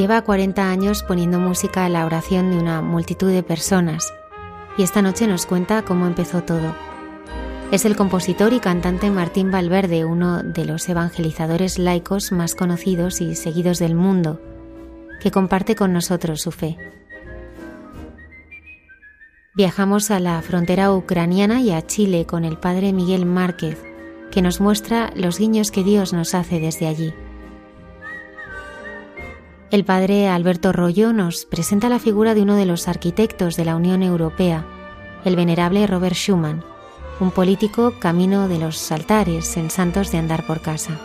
Lleva 40 años poniendo música a la oración de una multitud de personas y esta noche nos cuenta cómo empezó todo. Es el compositor y cantante Martín Valverde, uno de los evangelizadores laicos más conocidos y seguidos del mundo, que comparte con nosotros su fe. Viajamos a la frontera ucraniana y a Chile con el padre Miguel Márquez, que nos muestra los guiños que Dios nos hace desde allí. El padre Alberto Rollo nos presenta la figura de uno de los arquitectos de la Unión Europea, el venerable Robert Schuman, un político camino de los altares en santos de andar por casa.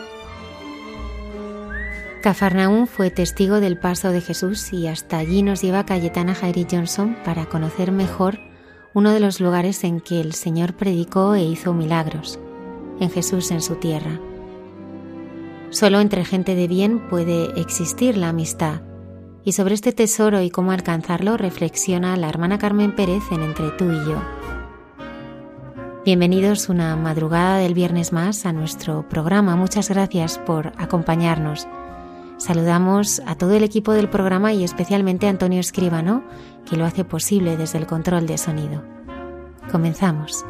Cafarnaún fue testigo del paso de Jesús y hasta allí nos lleva Cayetana Jairi Johnson para conocer mejor uno de los lugares en que el Señor predicó e hizo milagros, en Jesús en su tierra. Solo entre gente de bien puede existir la amistad. Y sobre este tesoro y cómo alcanzarlo reflexiona la hermana Carmen Pérez en Entre tú y yo. Bienvenidos una madrugada del viernes más a nuestro programa. Muchas gracias por acompañarnos. Saludamos a todo el equipo del programa y especialmente a Antonio Escribano, que lo hace posible desde el control de sonido. Comenzamos.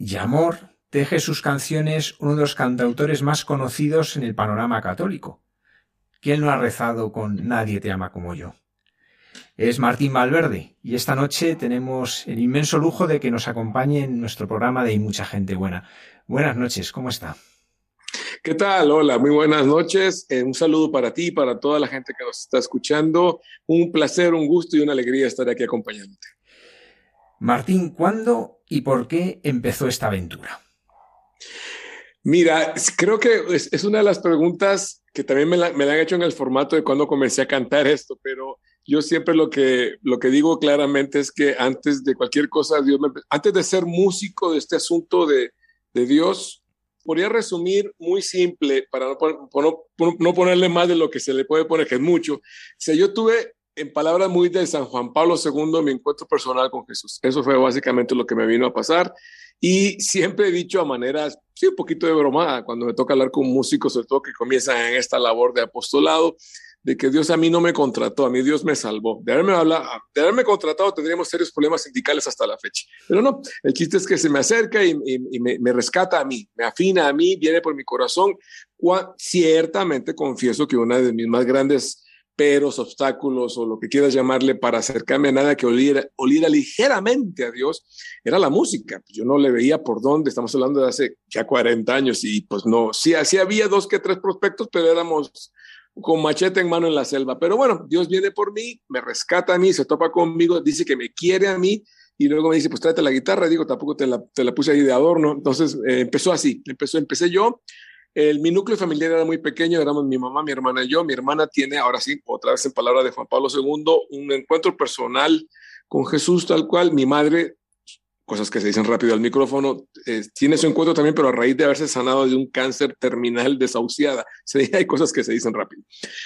Humor y amor teje sus canciones uno de los cantautores más conocidos en el panorama católico. ¿Quién no ha rezado con Nadie te ama como yo? Es Martín Valverde y esta noche tenemos el inmenso lujo de que nos acompañe en nuestro programa de Hay mucha gente buena. Buenas noches, ¿cómo está? ¿Qué tal? Hola, muy buenas noches. Eh, un saludo para ti, para toda la gente que nos está escuchando. Un placer, un gusto y una alegría estar aquí acompañándote. Martín, ¿cuándo y por qué empezó esta aventura? Mira, creo que es, una de las preguntas que también me la, me la, han hecho en el formato de cuando comencé a cantar esto, pero yo siempre lo que, lo que digo claramente es que antes de cualquier cosa, Dios antes de ser músico de este asunto de, de Dios, podría resumir muy simple para no, no, no, ponerle más de lo que se le puede poner, que es mucho. O sea, yo tuve, en palabras muy de San Juan Pablo II, mi encuentro personal con Jesús. Eso fue básicamente lo que me vino a pasar. Y siempre he dicho a maneras, sí, un poquito de bromada, cuando me toca hablar con músicos, sobre todo que comienzan en esta labor de apostolado, de que Dios a mí no me contrató, a mí Dios me salvó. De haberme, hablado, de haberme contratado tendríamos serios problemas sindicales hasta la fecha. Pero no, el chiste es que se me acerca y, y, y me, me, rescata a mí, me afina a mí, viene por mi corazón. Ciertamente confieso que una de mis más grandes peros, obstáculos o lo que quieras llamarle para acercarme a nada que oliera, oliera ligeramente a Dios, era la música. Yo no le veía por dónde, estamos hablando de hace ya 40 años y pues no, sí, sí había dos que tres prospectos, pero éramos con machete en mano en la selva. Pero bueno, Dios viene por mí, me rescata a mí, se topa conmigo, dice que me quiere a mí y luego me dice, pues tráete la guitarra. Digo, tampoco te la, te la puse ahí de adorno. Entonces eh, empezó así, empezó, empecé yo. El, mi núcleo familiar era muy pequeño, éramos mi mamá, mi hermana y yo. Mi hermana tiene, ahora sí, otra vez en palabra de Juan Pablo II, un encuentro personal con Jesús tal cual. Mi madre cosas que se dicen rápido al micrófono, eh, tiene su encuentro también, pero a raíz de haberse sanado de un cáncer terminal desahuciada. Se, hay cosas que se dicen rápido.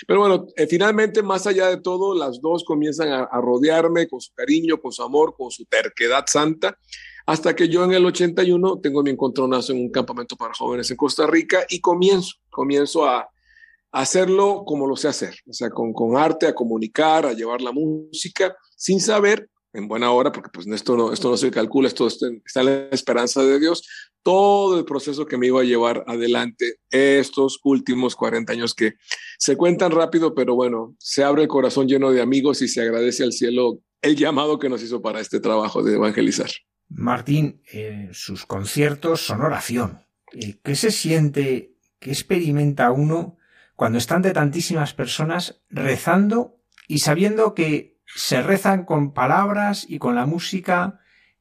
Pero bueno, eh, finalmente, más allá de todo, las dos comienzan a, a, rodearme con su cariño, con su amor, con su terquedad santa, hasta que yo en el 81 tengo mi encontronazo en un campamento para jóvenes en Costa Rica y comienzo, comienzo a, hacerlo como lo sé hacer, o sea, con, con arte, a comunicar, a llevar la música, sin saber en buena hora, porque pues esto no, esto no se calcula, esto está en la esperanza de Dios, todo el proceso que me iba a llevar adelante estos últimos 40 años que se cuentan rápido, pero bueno, se abre el corazón lleno de amigos y se agradece al cielo el llamado que nos hizo para este trabajo de evangelizar. Martín, sus conciertos son oración. Eh, ¿Qué se siente, qué experimenta uno cuando están de tantísimas personas rezando y sabiendo que se rezan con palabras y con la música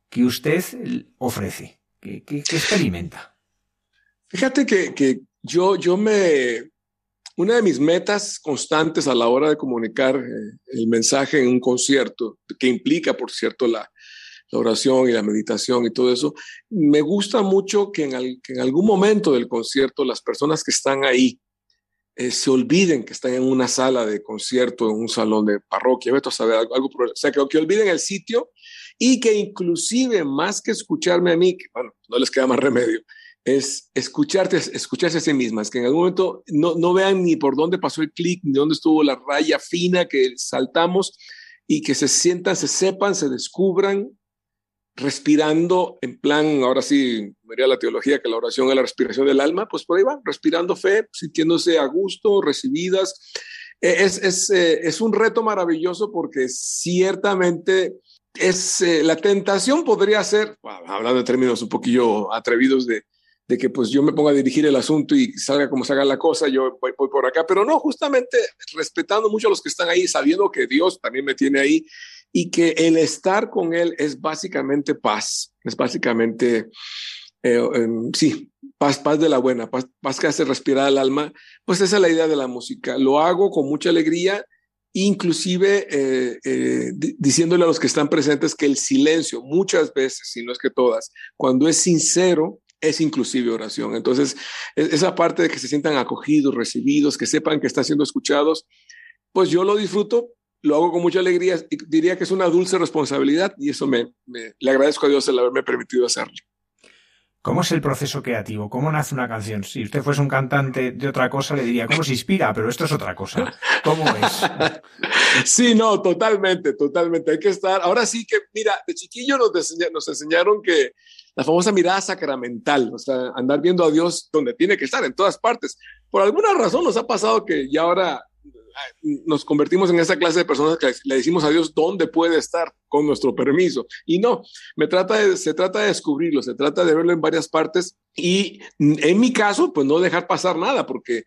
que usted ofrece, que, que experimenta. Fíjate que, que, yo, yo me... Una de mis metas constantes a la hora de comunicar eh, el mensaje en un concierto, que implica, por cierto, la, la oración y la meditación y todo eso, me gusta mucho que en, que en algún momento del concierto las personas que están ahí, eh, se olviden que están en una sala de concierto, en un salón de parroquia, vete a saber algo, algo o sea, que, que, olviden el sitio y que inclusive más que escucharme a mí, que bueno, no les queda más remedio, es escucharte, escucharse a sí mismas, que en algún momento no, no vean ni por dónde pasó el clic, ni dónde estuvo la raya fina que saltamos y que se sientan, se sepan, se descubran respirando en plan, ahora sí, vería la teología que la oración es la respiración del alma, pues por ahí va, respirando fe, sintiéndose a gusto, recibidas. Es, es, es un reto maravilloso porque ciertamente es, la tentación podría ser, hablando de términos un poquillo atrevidos de, de que pues yo me ponga a dirigir el asunto y salga como salga la cosa, yo voy, voy, por acá, pero no, justamente respetando mucho a los que están ahí, sabiendo que Dios también me tiene ahí y que el estar con Él es básicamente paz, es básicamente, eh, em, sí, paz, paz de la buena, paz, paz que hace respirar el alma, pues esa es la idea de la música. Lo hago con mucha alegría inclusive eh, eh, diciéndole a los que están presentes que el silencio, muchas veces, si no es que todas, cuando es sincero, es inclusive oración. Entonces, e-, esa parte de que se sientan acogidos, recibidos, que sepan que están siendo escuchados, pues yo lo disfruto, lo hago con mucha alegría y diría que es una dulce responsabilidad y eso me, me le agradezco a Dios el haberme permitido hacerlo. ¿Cómo es el proceso creativo? ¿Cómo nace una canción? Si usted fuese un cantante de otra cosa, le diría, ¿cómo se inspira? Pero esto es otra cosa. ¿Cómo es? Sí, no, totalmente, totalmente. Hay que estar. Ahora sí que, mira, de chiquillo nos, nos enseñaron que la famosa mirada sacramental, o sea, andar viendo a Dios donde tiene que estar, en todas partes. Por alguna razón nos ha pasado que ya ahora nos convertimos en esa clase de personas que le decimos a Dios dónde puede estar con nuestro permiso. Y no, me trata se trata de descubrirlo, se trata de verlo en varias partes y en mi caso, pues no dejar pasar nada, porque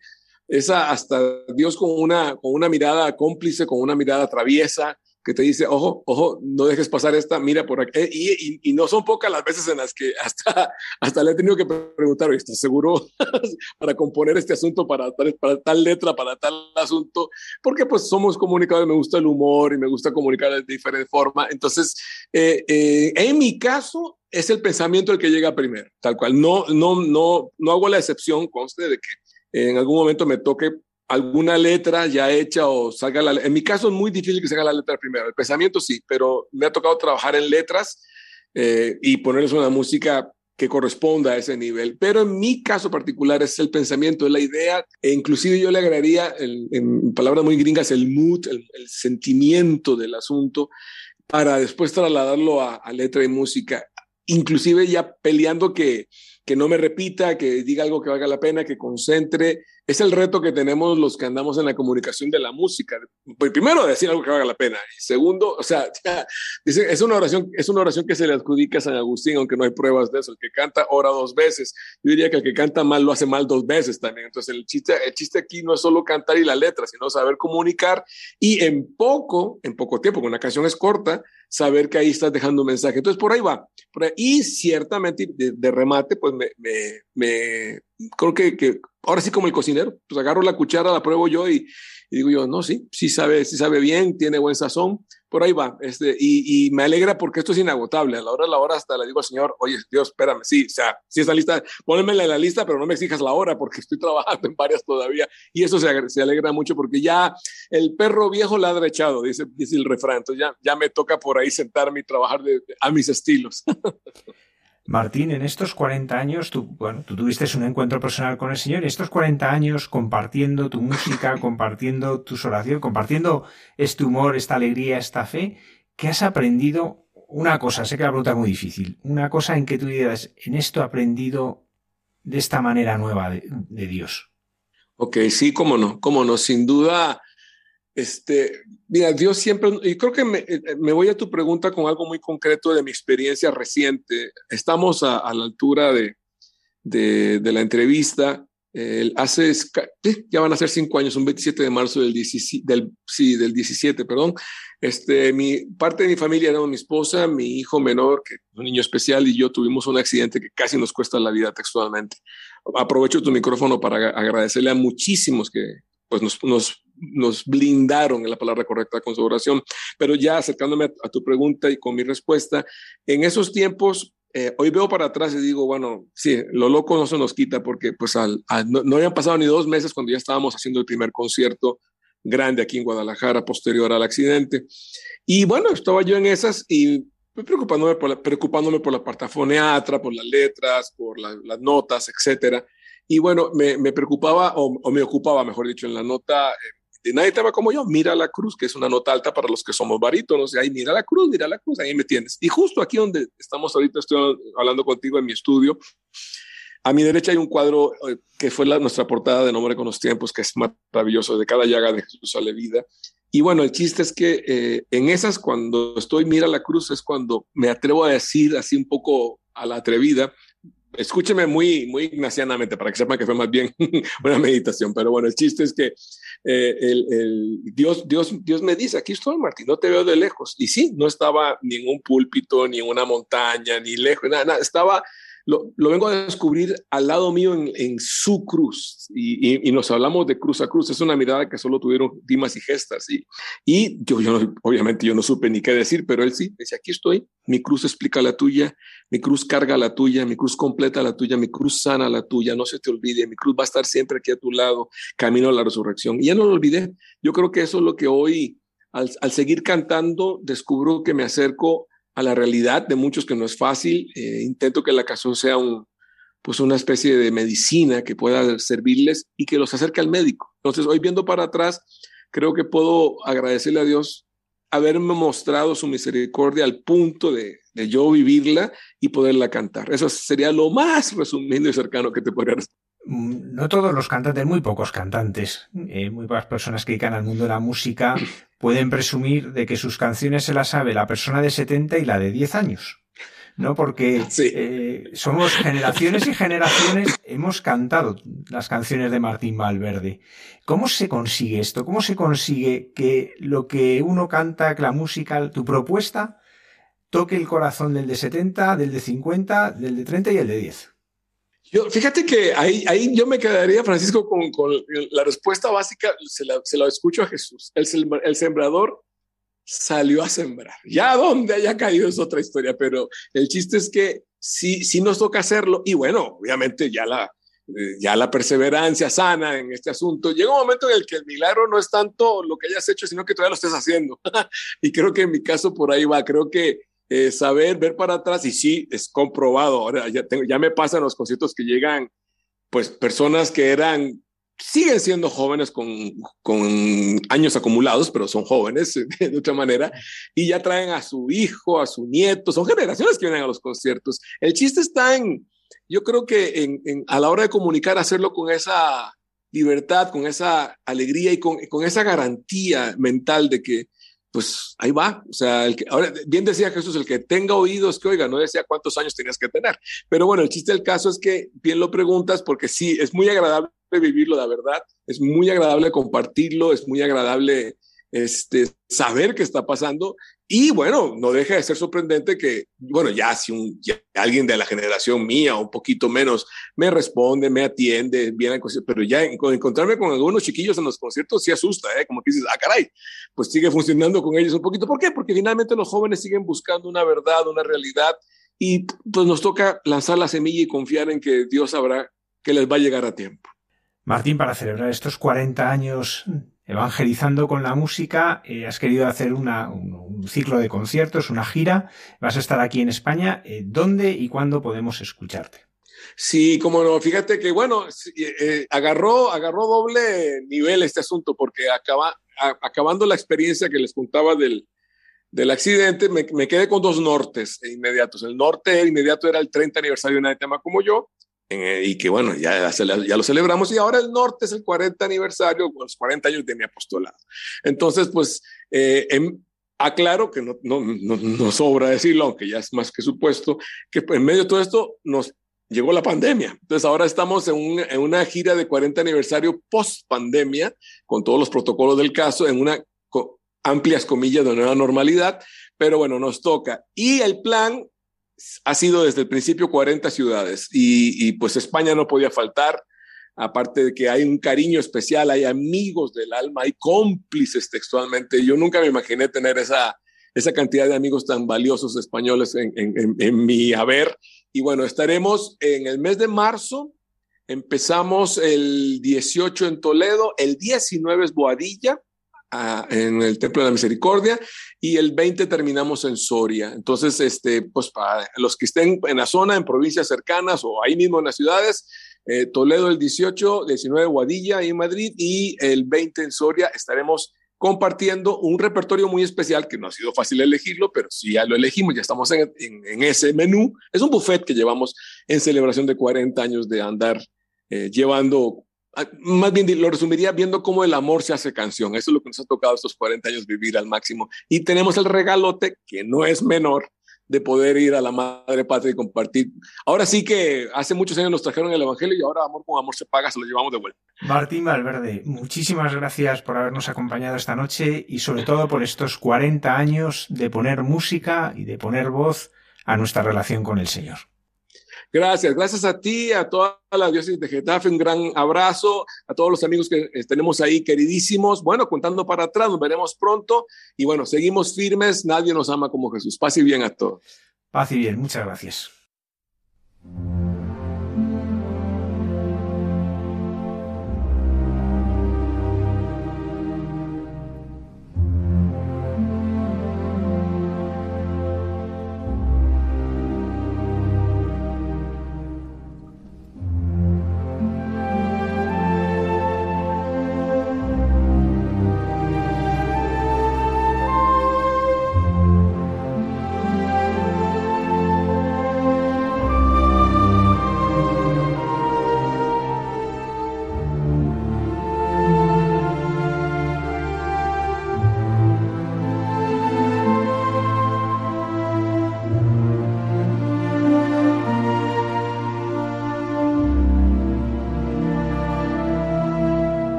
esa hasta Dios con una, con una mirada cómplice, con una mirada traviesa, que te dice, ojo, ojo, no dejes pasar esta, mira por aquí. Eh, y, no son pocas las veces en las que hasta, hasta le he tenido que preguntar, ¿estás seguro para componer este asunto, para, para, tal letra, para tal asunto? Porque pues somos comunicadores, me gusta el humor y me gusta comunicar de diferente forma. Entonces, eh, eh, en mi caso, es el pensamiento el que llega primero, tal cual. No, no, no, no hago la excepción, conste de que en algún momento me toque alguna letra ya hecha o salga la... En mi caso es muy difícil que salga la letra primero. El pensamiento sí, pero me ha tocado trabajar en letras eh, y ponerles una música que corresponda a ese nivel. Pero en mi caso particular es el pensamiento, es la idea, e inclusive yo le agregaría, en palabras muy gringas, el mood, el, sentimiento del asunto, para después trasladarlo a, a letra y música, inclusive ya peleando que que no me repita, que diga algo que valga la pena, que concentre. Es el reto que tenemos los que andamos en la comunicación de la música. Pues, primero, decir algo que valga la pena. Y segundo, o sea, es, una oración, es una oración que se le adjudica a San Agustín, aunque no hay pruebas de eso. El que canta ora dos veces. Yo diría que el que canta mal lo hace mal dos veces también. Entonces, el chiste, el chiste aquí no es solo cantar y la letra, sino saber comunicar y en poco, en poco tiempo, cuando una canción es corta, saber que ahí estás dejando un mensaje. Entonces, por ahí va. Y ciertamente, de, remate, pues me creo que, que, ahora sí como el cocinero, pues agarro la cuchara, la pruebo yo y, y digo yo, no, sí, sí sabe, sí sabe bien, tiene buen sazón, por ahí va. Este, y, y, me alegra porque esto es inagotable. A la hora de la hora hasta le digo al Señor, oye, Dios, espérame, sí, o sea, sí está lista, pónmela en la lista, pero no me exijas la hora porque estoy trabajando en varias todavía. Y eso se, se alegra mucho porque ya el perro viejo ladra echado, dice, dice el refrán. Entonces ya, ya me toca por ahí sentarme y trabajar de, a mis estilos. Martín, en estos 40 años, tú, bueno, tú tuviste un encuentro personal con el Señor, y estos 40 años compartiendo tu música, compartiendo tus oraciones, compartiendo este humor, esta alegría, esta fe, ¿qué has aprendido? Una cosa, sé que la pregunta es muy difícil, una cosa en que tú digas, en esto he aprendido de esta manera nueva de, de Dios. Ok, sí, cómo no, cómo no, sin duda este, mira, Dios siempre, y creo que me, eh, me, voy a tu pregunta con algo muy concreto de mi experiencia reciente. Estamos a, a la altura de, de, de la entrevista. Eh, hace, ya van a ser cinco años, un 27 de marzo del 17, del, sí, del 17, perdón. Este, mi, parte de mi familia era mi esposa, mi hijo menor, que es un niño especial, y yo tuvimos un accidente que casi nos cuesta la vida textualmente. Aprovecho tu micrófono para agradecerle a muchísimos que pues nos, nos nos blindaron en la palabra correcta con su oración. Pero ya acercándome a, tu pregunta y con mi respuesta, en esos tiempos, eh, hoy veo para atrás y digo, bueno, sí, lo loco no se nos quita porque pues al, no, no, habían pasado ni dos meses cuando ya estábamos haciendo el primer concierto grande aquí en Guadalajara posterior al accidente. Y bueno, estaba yo en esas y preocupándome por la, preocupándome por la partafoniatra, por las letras, por las notas, etcétera. Y bueno, me, me preocupaba, o, o, me ocupaba, mejor dicho, en la nota, eh, nadie te va como yo, mira la cruz, que es una nota alta para los que somos barítonos, y ahí mira la cruz, mira la cruz, ahí me tienes. Y justo aquí donde estamos ahorita, estoy hablando contigo en mi estudio, a mi derecha hay un cuadro eh, que fue la, nuestra portada de Nombre con los Tiempos, que es maravilloso, de cada llaga de Jesús sale vida. Y bueno, el chiste es que eh, en esas, cuando estoy mira la cruz, es cuando me atrevo a decir así un poco a la atrevida, escúcheme muy, muy ignacianamente para que sepan que fue más bien una meditación. Pero bueno, el chiste es que eh, el, Dios, Dios, Dios me dice, aquí estoy, Martín, no te veo de lejos. Y sí, no estaba ni en un púlpito, ni una montaña, ni lejos, nada, nada. Estaba lo, vengo a descubrir al lado mío en, su cruz y, nos hablamos de cruz a cruz. Es una mirada que solo tuvieron Dimas y Gestas. Y, y yo, yo, obviamente yo no supe ni qué decir, pero él sí, dice, aquí estoy, mi cruz explica la tuya, mi cruz carga la tuya, mi cruz completa la tuya, mi cruz sana la tuya, no se te olvide, mi cruz va a estar siempre aquí a tu lado, camino a la resurrección. Y ya no lo olvidé. Yo creo que eso es lo que hoy, al, al seguir cantando, descubro que me acerco a la realidad de muchos que no es fácil. Eh, intento que la canción sea un, pues una especie de medicina que pueda servirles y que los acerque al médico. Entonces, hoy viendo para atrás, creo que puedo agradecerle a Dios haberme mostrado su misericordia al punto de, de yo vivirla y poderla cantar. Eso sería lo más resumido y cercano que te podría Mm, no todos los cantantes, muy pocos cantantes, eh, muy pocas personas que dedican al mundo de la música pueden presumir de que sus canciones se las sabe la persona de 70 y la de 10 años. ¿no? Porque eh, somos generaciones y generaciones, hemos cantado las canciones de Martín Valverde. ¿Cómo se consigue esto? ¿Cómo se consigue que lo que uno canta, que la música, tu propuesta, toque el corazón del de 70, del de 50, del de 30 y el de 10? Yo, fíjate que ahí, ahí yo me quedaría, Francisco, con, con la respuesta básica, se la, se la, escucho a Jesús. El, el sembrador salió a sembrar. Ya donde haya caído es otra historia, pero el chiste es que sí, sí nos toca hacerlo y bueno, obviamente ya la, eh, ya la perseverancia sana en este asunto. Llega un momento en el que el milagro no es tanto lo que hayas hecho, sino que todavía lo estés haciendo. y creo que en mi caso por ahí va. Creo que eh, saber, ver para atrás y sí, es comprobado. Ahora ya, tengo, ya me pasan los conciertos que llegan, pues personas que eran, siguen siendo jóvenes con, con años acumulados, pero son jóvenes de otra manera, y ya traen a su hijo, a su nieto, son generaciones que vienen a los conciertos. El chiste está en, yo creo que en, a la hora de comunicar, hacerlo con esa libertad, con esa alegría y con, con esa garantía mental de que pues ahí va. O sea, el que, ahora bien decía Jesús, el que tenga oídos que oiga, no decía cuántos años tenías que tener. Pero bueno, el chiste del caso es que bien lo preguntas porque sí, es muy agradable vivirlo, la verdad. Es muy agradable compartirlo, es muy agradable este, saber qué está pasando. Y bueno, no deja de ser sorprendente que, bueno, ya si alguien de la generación mía, un poquito menos, me responde, me atiende, viene, pero ya encontrarme con algunos chiquillos en los conciertos sí asusta, ¿eh? como que dices, ah, caray, pues sigue funcionando con ellos un poquito. ¿Por qué? Porque finalmente los jóvenes siguen buscando una verdad, una realidad, y pues nos toca lanzar la semilla y confiar en que Dios sabrá que les va a llegar a tiempo. Martín, para celebrar estos 40 años evangelizando con la música, eh, has querido hacer una, un, ciclo de conciertos, una gira, vas a estar aquí en España. Eh, ¿Dónde y cuándo podemos escucharte? Sí, como no, fíjate que bueno, eh, agarró, agarró doble nivel este asunto porque acaba, acabando la experiencia que les contaba del, del accidente, me, quedé con dos nortes inmediatos. El norte inmediato era el 30 aniversario de tema como yo, y que bueno, ya, ya lo celebramos y ahora el norte es el 40 aniversario, los 40 años de mi apostolado. Entonces, pues, eh, em, aclaro que no, no, no, sobra decirlo, aunque ya es más que supuesto, que en medio de todo esto nos llegó la pandemia. Entonces ahora estamos en, en una gira de 40 aniversario post pandemia, con todos los protocolos del caso, en una amplias comillas de nueva normalidad, pero bueno, nos toca. Y el plan ha sido desde el principio 40 ciudades y, pues España no podía faltar, aparte de que hay un cariño especial, hay amigos del alma, hay cómplices textualmente. Yo nunca me imaginé tener esa, esa cantidad de amigos tan valiosos españoles en, en mi haber. Y bueno, estaremos en el mes de marzo, empezamos el 18 en Toledo, el 19 es Boadilla, en el Templo de la Misericordia y el 20 terminamos en Soria. Entonces, este, pues para los que estén en la zona, en provincias cercanas o ahí mismo en las ciudades, eh, Toledo el 18, 19 Guadilla y en Madrid y el 20 en Soria estaremos compartiendo un repertorio muy especial que no ha sido fácil elegirlo, pero si ya lo elegimos, ya estamos en, en, ese menú. Es un buffet que llevamos en celebración de 40 años de andar eh, llevando más bien lo resumiría viendo cómo el amor se hace canción. Eso es lo que nos ha tocado estos 40 años vivir al máximo. Y tenemos el regalote, que no es menor, de poder ir a la Madre Patria y compartir. Ahora sí que hace muchos años nos trajeron el Evangelio y ahora amor con amor se paga, se lo llevamos de vuelta. Martín Valverde, muchísimas gracias por habernos acompañado esta noche y sobre todo por estos 40 años de poner música y de poner voz a nuestra relación con el Señor. Gracias, gracias a ti, a toda la diócesis de Getafe, un gran abrazo, a todos los amigos que tenemos ahí queridísimos. Bueno, contando para atrás, nos veremos pronto y bueno, seguimos firmes, nadie nos ama como Jesús. Paz y bien a todos. Paz y bien, muchas gracias.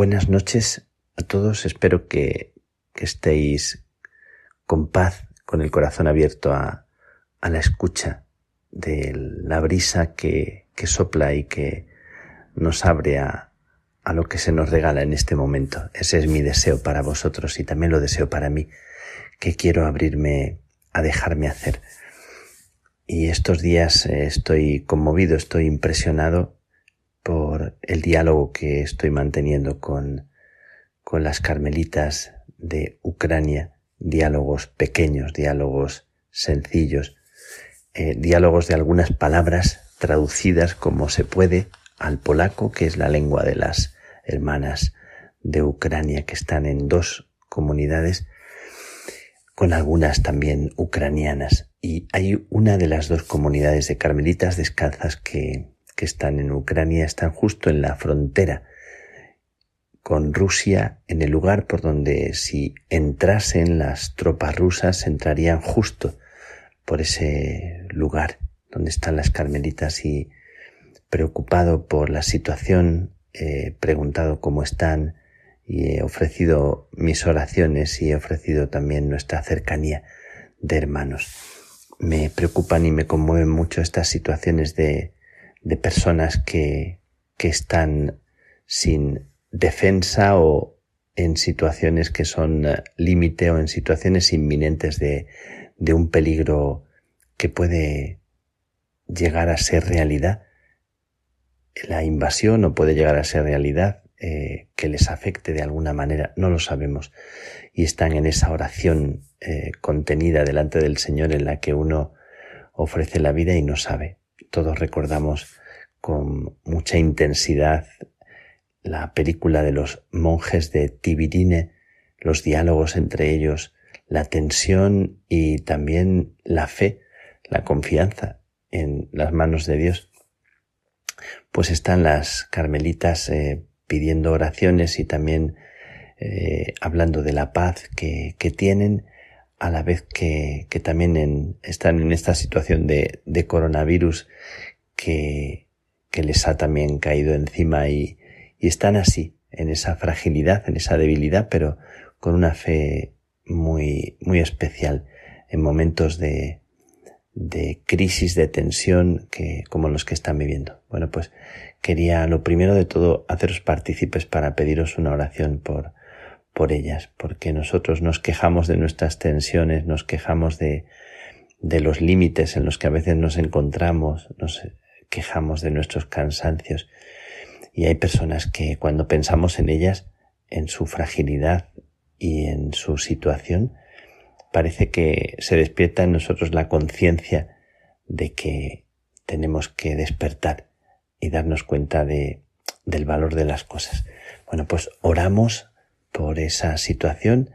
Buenas noches a todos. Espero que, estéis con paz, con el corazón abierto a, la escucha de la brisa que, sopla y que nos abre a, a lo que se nos regala en este momento. Ese es mi deseo para vosotros y también lo deseo para mí, que quiero abrirme a dejarme hacer. Y estos días eh, estoy conmovido, estoy impresionado por el diálogo que estoy manteniendo con, con las carmelitas de Ucrania, diálogos pequeños, diálogos sencillos, eh, diálogos de algunas palabras traducidas como se puede al polaco, que es la lengua de las hermanas de Ucrania que están en dos comunidades, con algunas también ucranianas. Y hay una de las dos comunidades de carmelitas descalzas que, que están en Ucrania están justo en la frontera con Rusia, en el lugar por donde si entrasen las tropas rusas entrarían justo por ese lugar donde están las carmelitas y preocupado por la situación, he preguntado cómo están y he ofrecido mis oraciones y he ofrecido también nuestra cercanía de hermanos. Me preocupan y me conmueven mucho estas situaciones de, de personas que, que están sin defensa o en situaciones que son eh, límite o en situaciones inminentes de, de un peligro que puede llegar a ser realidad. La invasión no puede llegar a ser realidad eh, que les afecte de alguna manera, no lo sabemos. Y están en esa oración eh, contenida delante del Señor en la que uno ofrece la vida y no sabe. Todos recordamos con mucha intensidad la película de los monjes de Tibirine, los diálogos entre ellos, la tensión y también la fe, la confianza en las manos de Dios. Pues están las carmelitas eh, pidiendo oraciones y también eh, hablando de la paz que, que, tienen, a la vez que, que también están en esta situación de, de coronavirus que, que les ha también caído encima y, y están así, en esa fragilidad, en esa debilidad, pero con una fe muy, muy especial en momentos de, de crisis, de tensión que, como los que están viviendo. Bueno, pues quería lo primero de todo haceros partícipes para pediros una oración por, por ellas, porque nosotros nos quejamos de nuestras tensiones, nos quejamos de, de los límites en los que a veces nos encontramos, nos quejamos de nuestros cansancios. Y hay personas que cuando pensamos en ellas, en su fragilidad y en su situación, parece que se despierta en nosotros la conciencia de que tenemos que despertar y darnos cuenta de, del valor de las cosas. Bueno, pues oramos por esa situación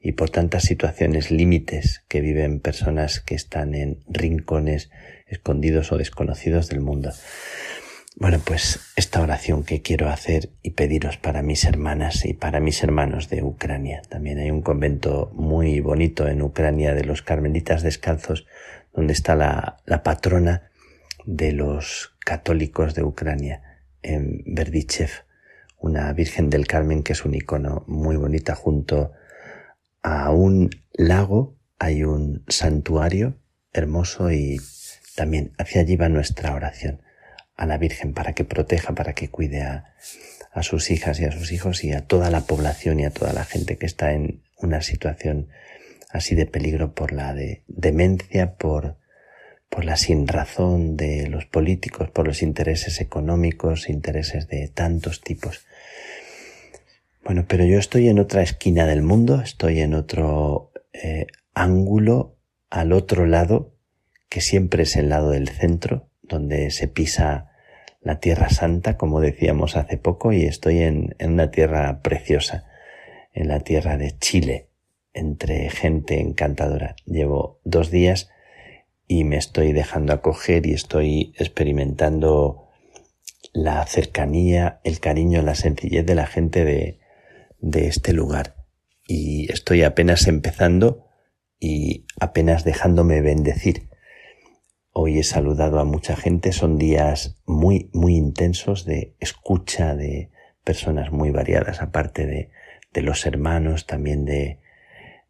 y por tantas situaciones límites que viven personas que están en rincones escondidos o desconocidos del mundo. Bueno, pues esta oración que quiero hacer y pediros para mis hermanas y para mis hermanos de Ucrania. También hay un convento muy bonito en Ucrania de los Carmelitas Descalzos, donde está la, la patrona de los católicos de Ucrania, en Berdichev, una Virgen del Carmen que es un icono muy bonita junto a un lago hay un santuario hermoso y también hacia allí va nuestra oración a la Virgen para que proteja, para que cuide a, sus hijas y a sus hijos y a toda la población y a toda la gente que está en una situación así de peligro por la de demencia, por, por la sinrazón de los políticos, por los intereses económicos, intereses de tantos tipos. Bueno, pero yo estoy en otra esquina del mundo, estoy en otro eh, ángulo, al otro lado, que siempre es el lado del centro, donde se pisa la Tierra Santa, como decíamos hace poco, y estoy en, en una tierra preciosa, en la tierra de Chile, entre gente encantadora. Llevo dos días y me estoy dejando acoger y estoy experimentando la cercanía, el cariño, la sencillez de la gente de, de este lugar. Y estoy apenas empezando y apenas dejándome bendecir. Hoy he saludado a mucha gente, son días muy, muy intensos de escucha de personas muy variadas, aparte de, de los hermanos, también de,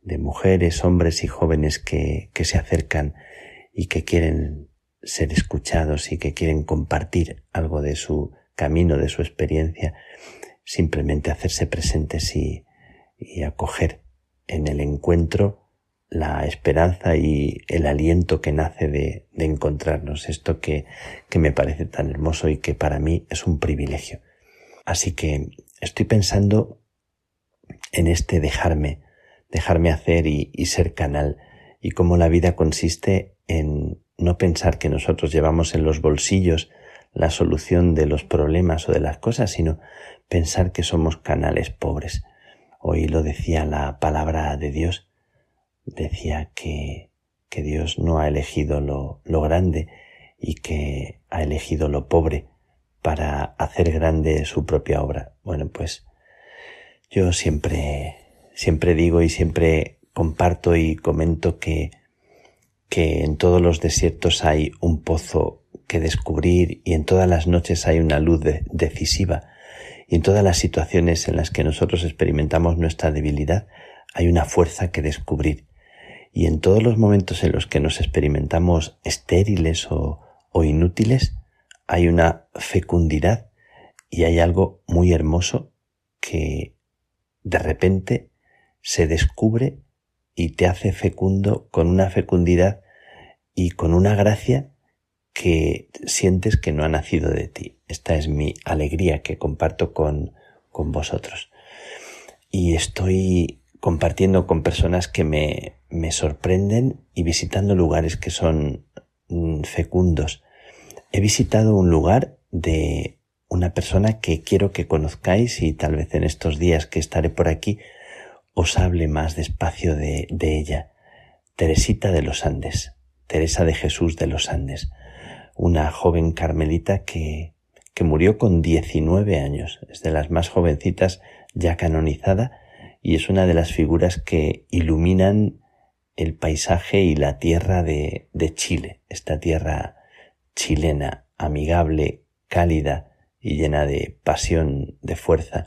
de mujeres, hombres y jóvenes que, que se acercan y que quieren ser escuchados y que quieren compartir algo de su camino, de su experiencia simplemente hacerse presentes y, y acoger en el encuentro la esperanza y el aliento que nace de, de encontrarnos, esto que, que, me parece tan hermoso y que para mí es un privilegio. Así que estoy pensando en este dejarme, dejarme hacer y, y ser canal, y cómo la vida consiste en no pensar que nosotros llevamos en los bolsillos la solución de los problemas o de las cosas, sino pensar que somos canales pobres. Hoy lo decía la palabra de Dios, decía que, que Dios no ha elegido lo, lo grande y que ha elegido lo pobre para hacer grande su propia obra. Bueno, pues yo siempre, siempre digo y siempre comparto y comento que, que en todos los desiertos hay un pozo que descubrir y en todas las noches hay una luz decisiva. Y en todas las situaciones en las que nosotros experimentamos nuestra debilidad hay una fuerza que descubrir. Y en todos los momentos en los que nos experimentamos estériles o, o inútiles hay una fecundidad y hay algo muy hermoso que de repente se descubre y te hace fecundo con una fecundidad y con una gracia que sientes que no ha nacido de ti. Esta es mi alegría que comparto con, con vosotros. Y estoy compartiendo con personas que me, me sorprenden y visitando lugares que son mm, fecundos. He visitado un lugar de una persona que quiero que conozcáis y tal vez en estos días que estaré por aquí os hable más despacio de, de ella. Teresita de los Andes, Teresa de Jesús de los Andes, una joven carmelita que, que murió con 19 años, es de las más jovencitas ya canonizada y es una de las figuras que iluminan el paisaje y la tierra de, de Chile, esta tierra chilena, amigable, cálida, y llena de pasión, de fuerza,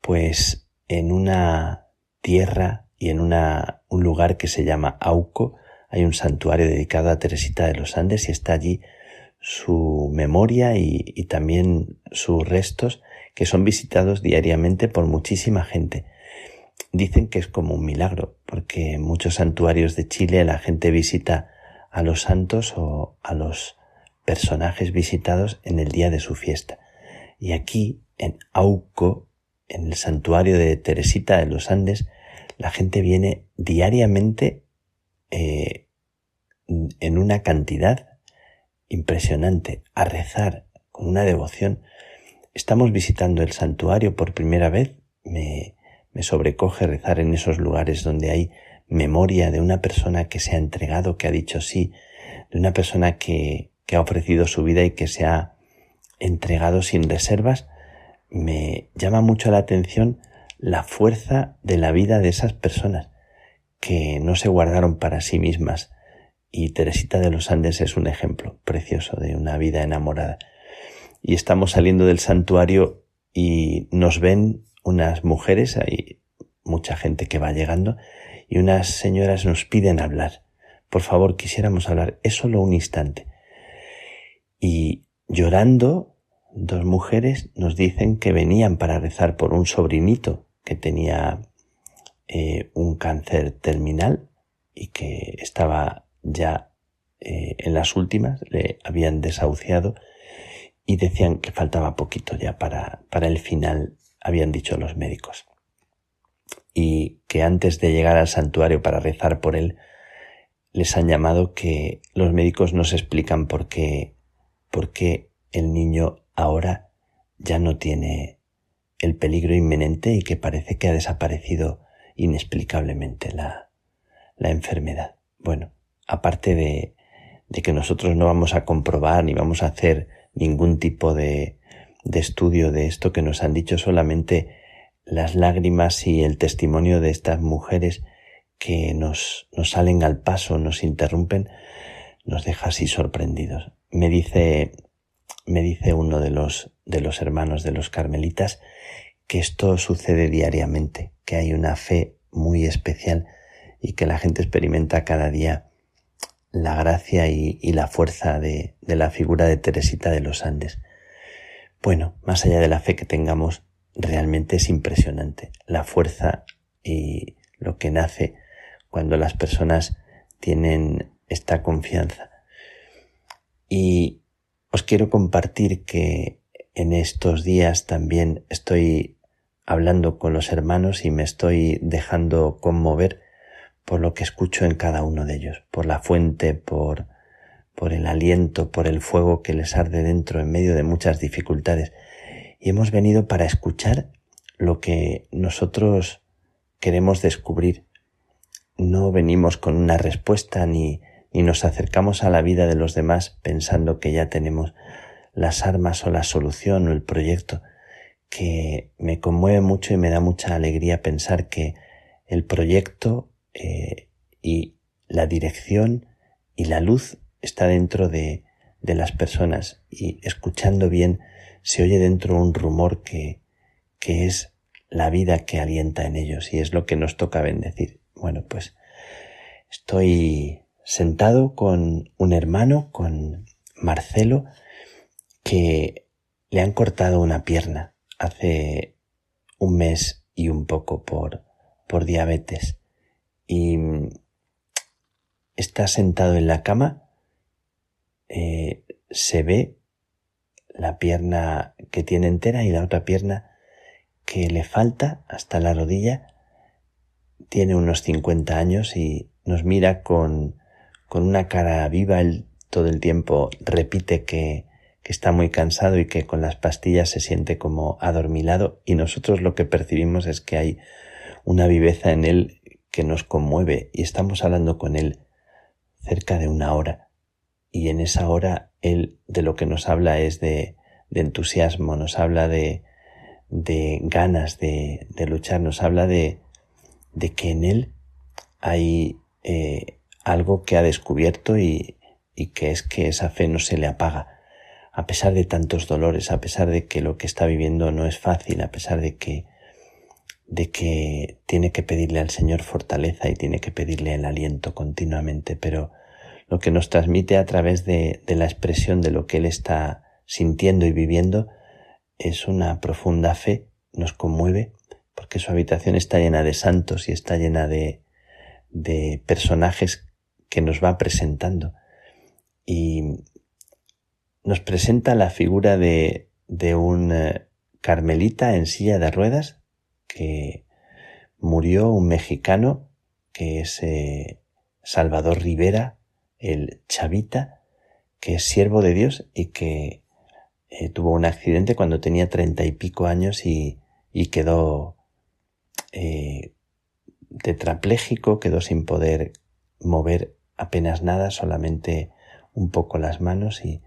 pues en una tierra y en una, un lugar que se llama Auco hay un santuario dedicado a Teresita de los Andes y está allí su memoria y, también sus restos que son visitados diariamente por muchísima gente. Dicen que es como un milagro, porque en muchos santuarios de Chile la gente visita a los santos o a los personajes visitados en el día de su fiesta. Y aquí, en Auco, en el santuario de Teresita de los Andes, la gente viene diariamente eh, en una cantidad impresionante a rezar con una devoción. Estamos visitando el santuario por primera vez. Me, me sobrecoge rezar en esos lugares donde hay memoria de una persona que se ha entregado, que ha dicho sí, de una persona que, que ha ofrecido su vida y que se ha entregado sin reservas, me llama mucho la atención la fuerza de la vida de esas personas que no se guardaron para sí mismas. Y Teresita de los Andes es un ejemplo precioso de una vida enamorada. Y estamos saliendo del santuario y nos ven unas mujeres, hay mucha gente que va llegando, y unas señoras nos piden hablar. Por favor, quisiéramos hablar. Es solo un instante. Y llorando, dos mujeres nos dicen que venían para rezar por un sobrinito que tenía eh, un cáncer terminal y que estaba ya eh, en las últimas, le habían desahuciado y decían que faltaba poquito ya para, para el final, habían dicho los médicos. Y que antes de llegar al santuario para rezar por él, les han llamado que los médicos nos explican por qué porque el niño ahora ya no tiene el peligro inminente y que parece que ha desaparecido inexplicablemente la, la enfermedad. Bueno, aparte de, de que nosotros no vamos a comprobar ni vamos a hacer ningún tipo de, de estudio de esto que nos han dicho solamente las lágrimas y el testimonio de estas mujeres que nos, nos salen al paso, nos interrumpen, nos deja así sorprendidos me dice, me dice uno de los, de los hermanos de los carmelitas que esto sucede diariamente, que hay una fe muy especial y que la gente experimenta cada día la gracia y, la fuerza de la figura de Teresita de los Andes. Bueno, más allá de la fe que tengamos, realmente es impresionante la fuerza y lo que nace cuando las personas tienen esta confianza. Y os quiero compartir que en estos días también estoy hablando con los hermanos y me estoy dejando conmover por lo que escucho en cada uno de ellos, por la fuente, por, por el aliento, por el fuego que les arde dentro en medio de muchas dificultades. Y hemos venido para escuchar lo que nosotros queremos descubrir. No venimos con una respuesta ni, y nos acercamos a la vida de los demás pensando que ya tenemos las armas o la solución o el proyecto, que me conmueve mucho y me da mucha alegría pensar que el proyecto eh, y la dirección y la luz está dentro de, de las personas y escuchando bien se oye dentro un rumor que, que es la vida que alienta en ellos y es lo que nos toca bendecir. Bueno, pues estoy sentado con un hermano, con Marcelo, que le han cortado una pierna hace un mes y un poco por, por diabetes y está sentado en la cama, eh, se ve la pierna que tiene entera y la otra pierna que le falta hasta la rodilla. Tiene unos 50 años y nos mira con, con una cara viva. Todo el tiempo repite que, está muy cansado y que con las pastillas se siente como adormilado y nosotros lo que percibimos es que hay una viveza en él que nos conmueve y estamos hablando con él cerca de una hora. Y en esa hora él de lo que nos habla es de, entusiasmo, nos habla de, de ganas de, luchar, nos habla de, que en él hay eh, algo que ha descubierto y que es que esa fe no se le apaga, a pesar de tantos dolores, a pesar de que lo que está viviendo no es fácil, a pesar de que de que tiene que pedirle al Señor fortaleza y tiene que pedirle el aliento continuamente, pero lo que nos transmite a través de, de la expresión de lo que Él está sintiendo y viviendo es una profunda fe, nos conmueve, porque su habitación está llena de santos y está llena de, de personajes que nos va presentando. Y nos presenta la figura de, de un eh, carmelita en silla de ruedas que murió un mexicano que es eh, Salvador Rivera, el chavita, que es siervo de Dios y que eh, tuvo un accidente cuando tenía treinta y pico años y, y quedó eh, tetrapléjico, quedó sin poder mover apenas nada, solamente un poco las manos y,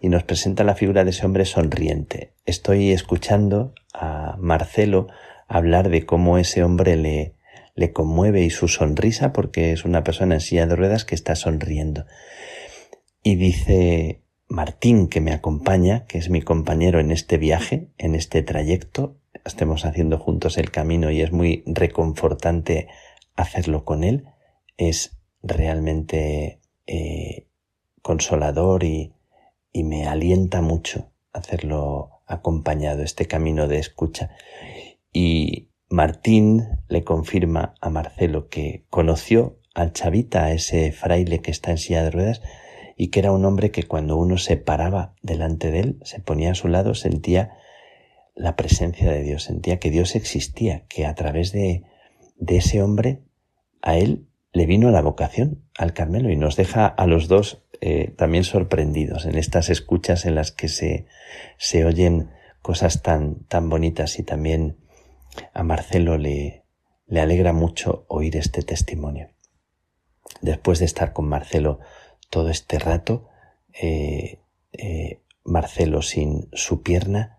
y nos presenta la figura de ese hombre sonriente. Estoy escuchando a Marcelo hablar de cómo ese hombre le, le conmueve y su sonrisa porque es una persona en silla de ruedas que está sonriendo. Y dice Martín, que me acompaña, que es mi compañero en este viaje, en este trayecto, estemos haciendo juntos el camino y es muy reconfortante hacerlo con él, es realmente eh, consolador y, y me alienta mucho hacerlo acompañado, este camino de escucha. Y Martín le confirma a Marcelo que conoció al chavita, a ese fraile que está en silla de ruedas, y que era un hombre que cuando uno se paraba delante de él, se ponía a su lado, sentía la presencia de Dios, sentía que Dios existía, que a través de, de ese hombre a él le vino la vocación al Carmelo y nos deja a los dos eh, también sorprendidos en estas escuchas en las que se, se oyen cosas tan, tan bonitas y también a Marcelo le, le alegra mucho oír este testimonio. Después de estar con Marcelo todo este rato, eh, eh, Marcelo sin su pierna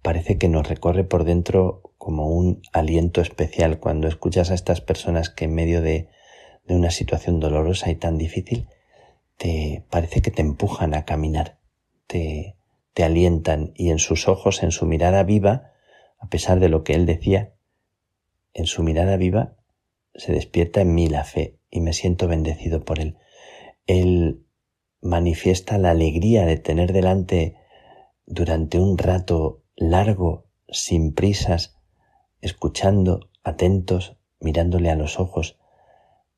parece que nos recorre por dentro como un aliento especial cuando escuchas a estas personas que en medio de, de una situación dolorosa y tan difícil te parece que te empujan a caminar, te, te alientan y en sus ojos, en su mirada viva, a pesar de lo que él decía, en su mirada viva se despierta en mí la fe y me siento bendecido por él. Él manifiesta la alegría de tener delante durante un rato largo, sin prisas, escuchando, atentos, mirándole a los ojos,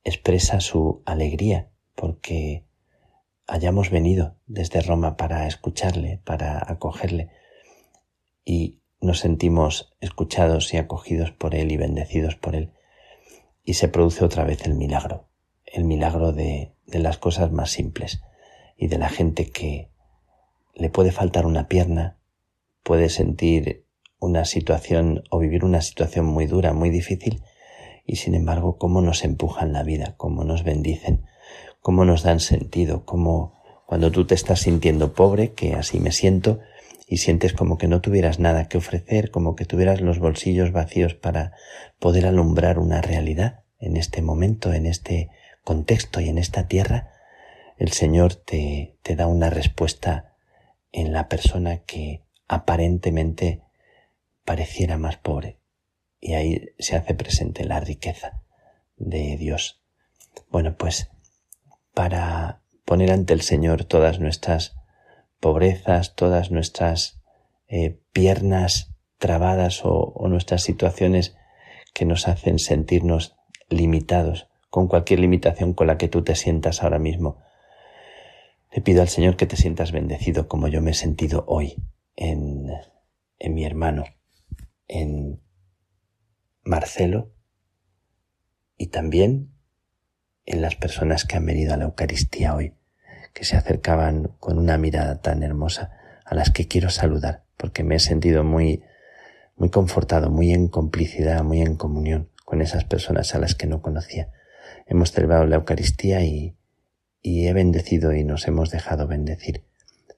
expresa su alegría porque hayamos venido desde Roma para escucharle, para acogerle. Y nos sentimos escuchados y acogidos por Él y bendecidos por Él. Y se produce otra vez el milagro, el milagro de, las cosas más simples y de la gente que le puede faltar una pierna, puede sentir una situación o vivir una situación muy dura, muy difícil, y sin embargo cómo nos empujan la vida, cómo nos bendicen, cómo nos dan sentido, cómo cuando tú te estás sintiendo pobre, que así me siento, y sientes como que no tuvieras nada que ofrecer, como que tuvieras los bolsillos vacíos para poder alumbrar una realidad en este momento, en este contexto y en esta tierra, el Señor te, te da una respuesta en la persona que aparentemente pareciera más pobre. Y ahí se hace presente la riqueza de Dios. Bueno, pues para poner ante el Señor todas nuestras pobrezas, todas nuestras eh, piernas trabadas o, nuestras situaciones que nos hacen sentirnos limitados, con cualquier limitación con la que tú te sientas ahora mismo. Le pido al Señor que te sientas bendecido como yo me he sentido hoy en, en mi hermano, en Marcelo y también en las personas que han venido a la Eucaristía hoy que se acercaban con una mirada tan hermosa, a las que quiero saludar, porque me he sentido muy, muy confortado, muy en complicidad, muy en comunión con esas personas a las que no conocía. Hemos celebrado la Eucaristía y, y he bendecido y nos hemos dejado bendecir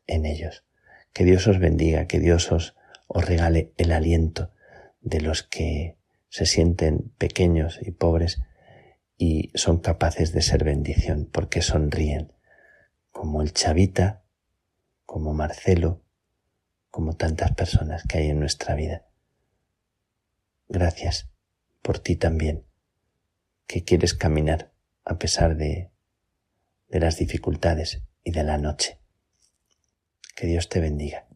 en ellos. Que Dios os bendiga, que Dios os, os regale el aliento de los que se sienten pequeños y pobres y son capaces de ser bendición porque sonríen, como el Chavita, como Marcelo, como tantas personas que hay en nuestra vida. Gracias por ti también, que quieres caminar a pesar de, de las dificultades y de la noche. Que Dios te bendiga.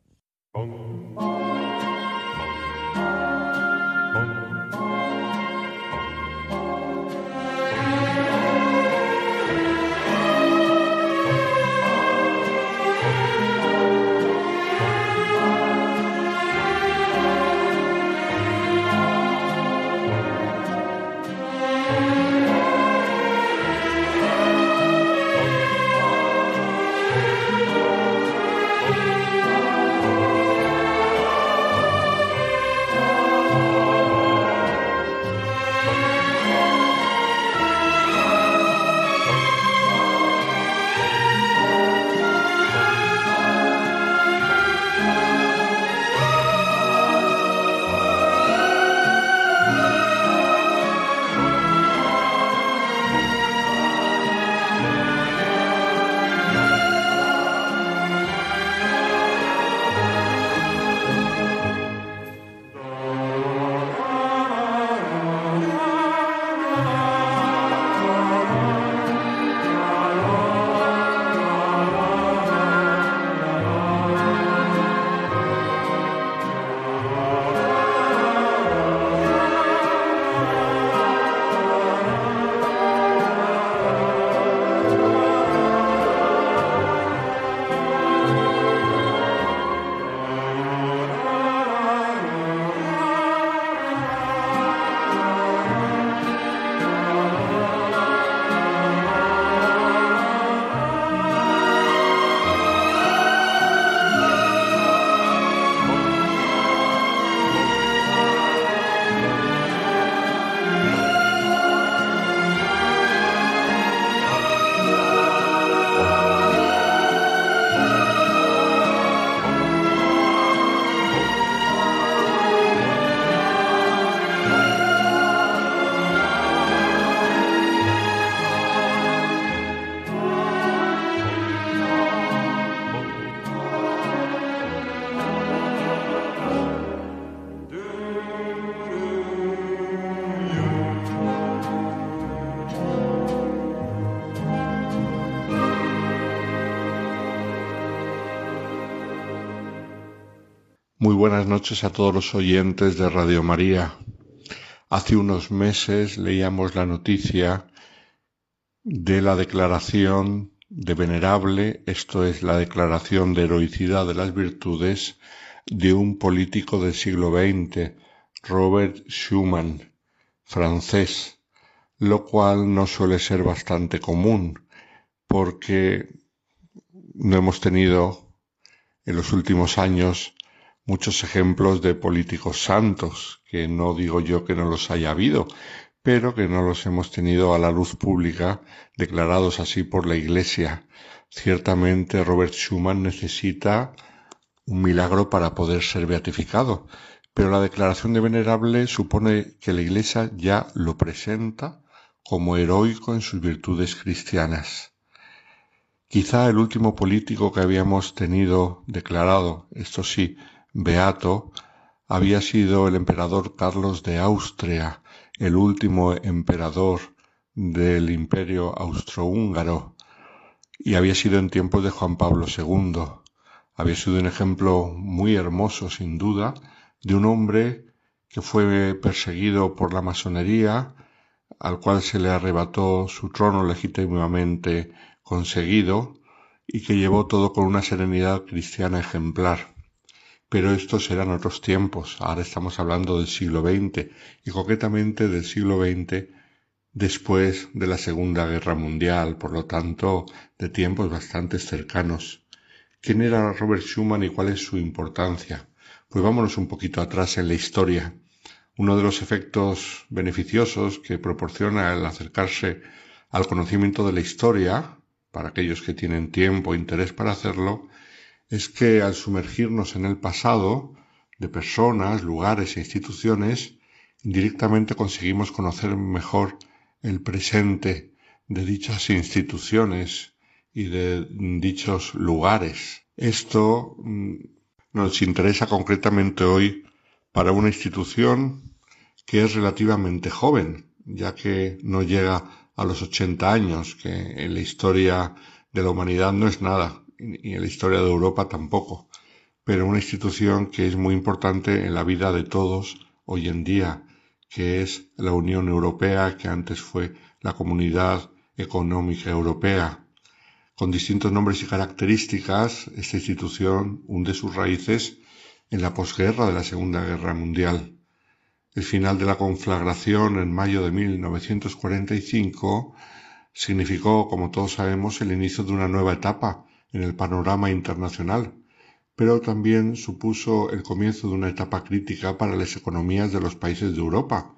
Buenas noches a todos los oyentes de Radio María. Hace unos meses leíamos la noticia de la declaración de venerable, esto es la declaración de heroicidad de las virtudes de un político del siglo XX, Robert Schuman, francés, lo cual no suele ser bastante común, porque no hemos tenido en los últimos años muchos ejemplos de políticos santos, que no digo yo que no los haya habido, pero que no los hemos tenido a la luz pública, declarados así por la Iglesia. Ciertamente Robert Schuman necesita un milagro para poder ser beatificado, pero la declaración de venerable supone que la Iglesia ya lo presenta como heroico en sus virtudes cristianas. Quizá el último político que habíamos tenido declarado, esto sí, beato, había sido el emperador Carlos de Austria, el último emperador del imperio austrohúngaro, y había sido en tiempos de Juan Pablo II. Había sido un ejemplo muy hermoso, sin duda, de un hombre que fue perseguido por la masonería, al cual se le arrebató su trono legítimamente conseguido y que llevó todo con una serenidad cristiana ejemplar. Pero estos eran otros tiempos, ahora estamos hablando del siglo XX y concretamente del siglo XX después de la Segunda Guerra Mundial, por lo tanto de tiempos bastante cercanos. ¿Quién era Robert Schumann y cuál es su importancia? Pues vámonos un poquito atrás en la historia. Uno de los efectos beneficiosos que proporciona el acercarse al conocimiento de la historia para aquellos que tienen tiempo e interés para hacerlo, es que al sumergirnos en el pasado de personas, lugares e instituciones, indirectamente conseguimos conocer mejor el presente de dichas instituciones y de dichos lugares. Esto mm, nos interesa concretamente hoy para una institución que es relativamente joven, ya que no llega a los 80 años, que en la historia de la humanidad no es nada, y en la historia de Europa tampoco, pero una institución que es muy importante en la vida de todos hoy en día, que es la Unión Europea, que antes fue la Comunidad Económica Europea. Con distintos nombres y características, esta institución hunde sus raíces en la posguerra de la Segunda Guerra Mundial. El final de la conflagración en mayo de 1945 significó, como todos sabemos, el inicio de una nueva etapa en el panorama internacional, pero también supuso el comienzo de una etapa crítica para las economías de los países de Europa,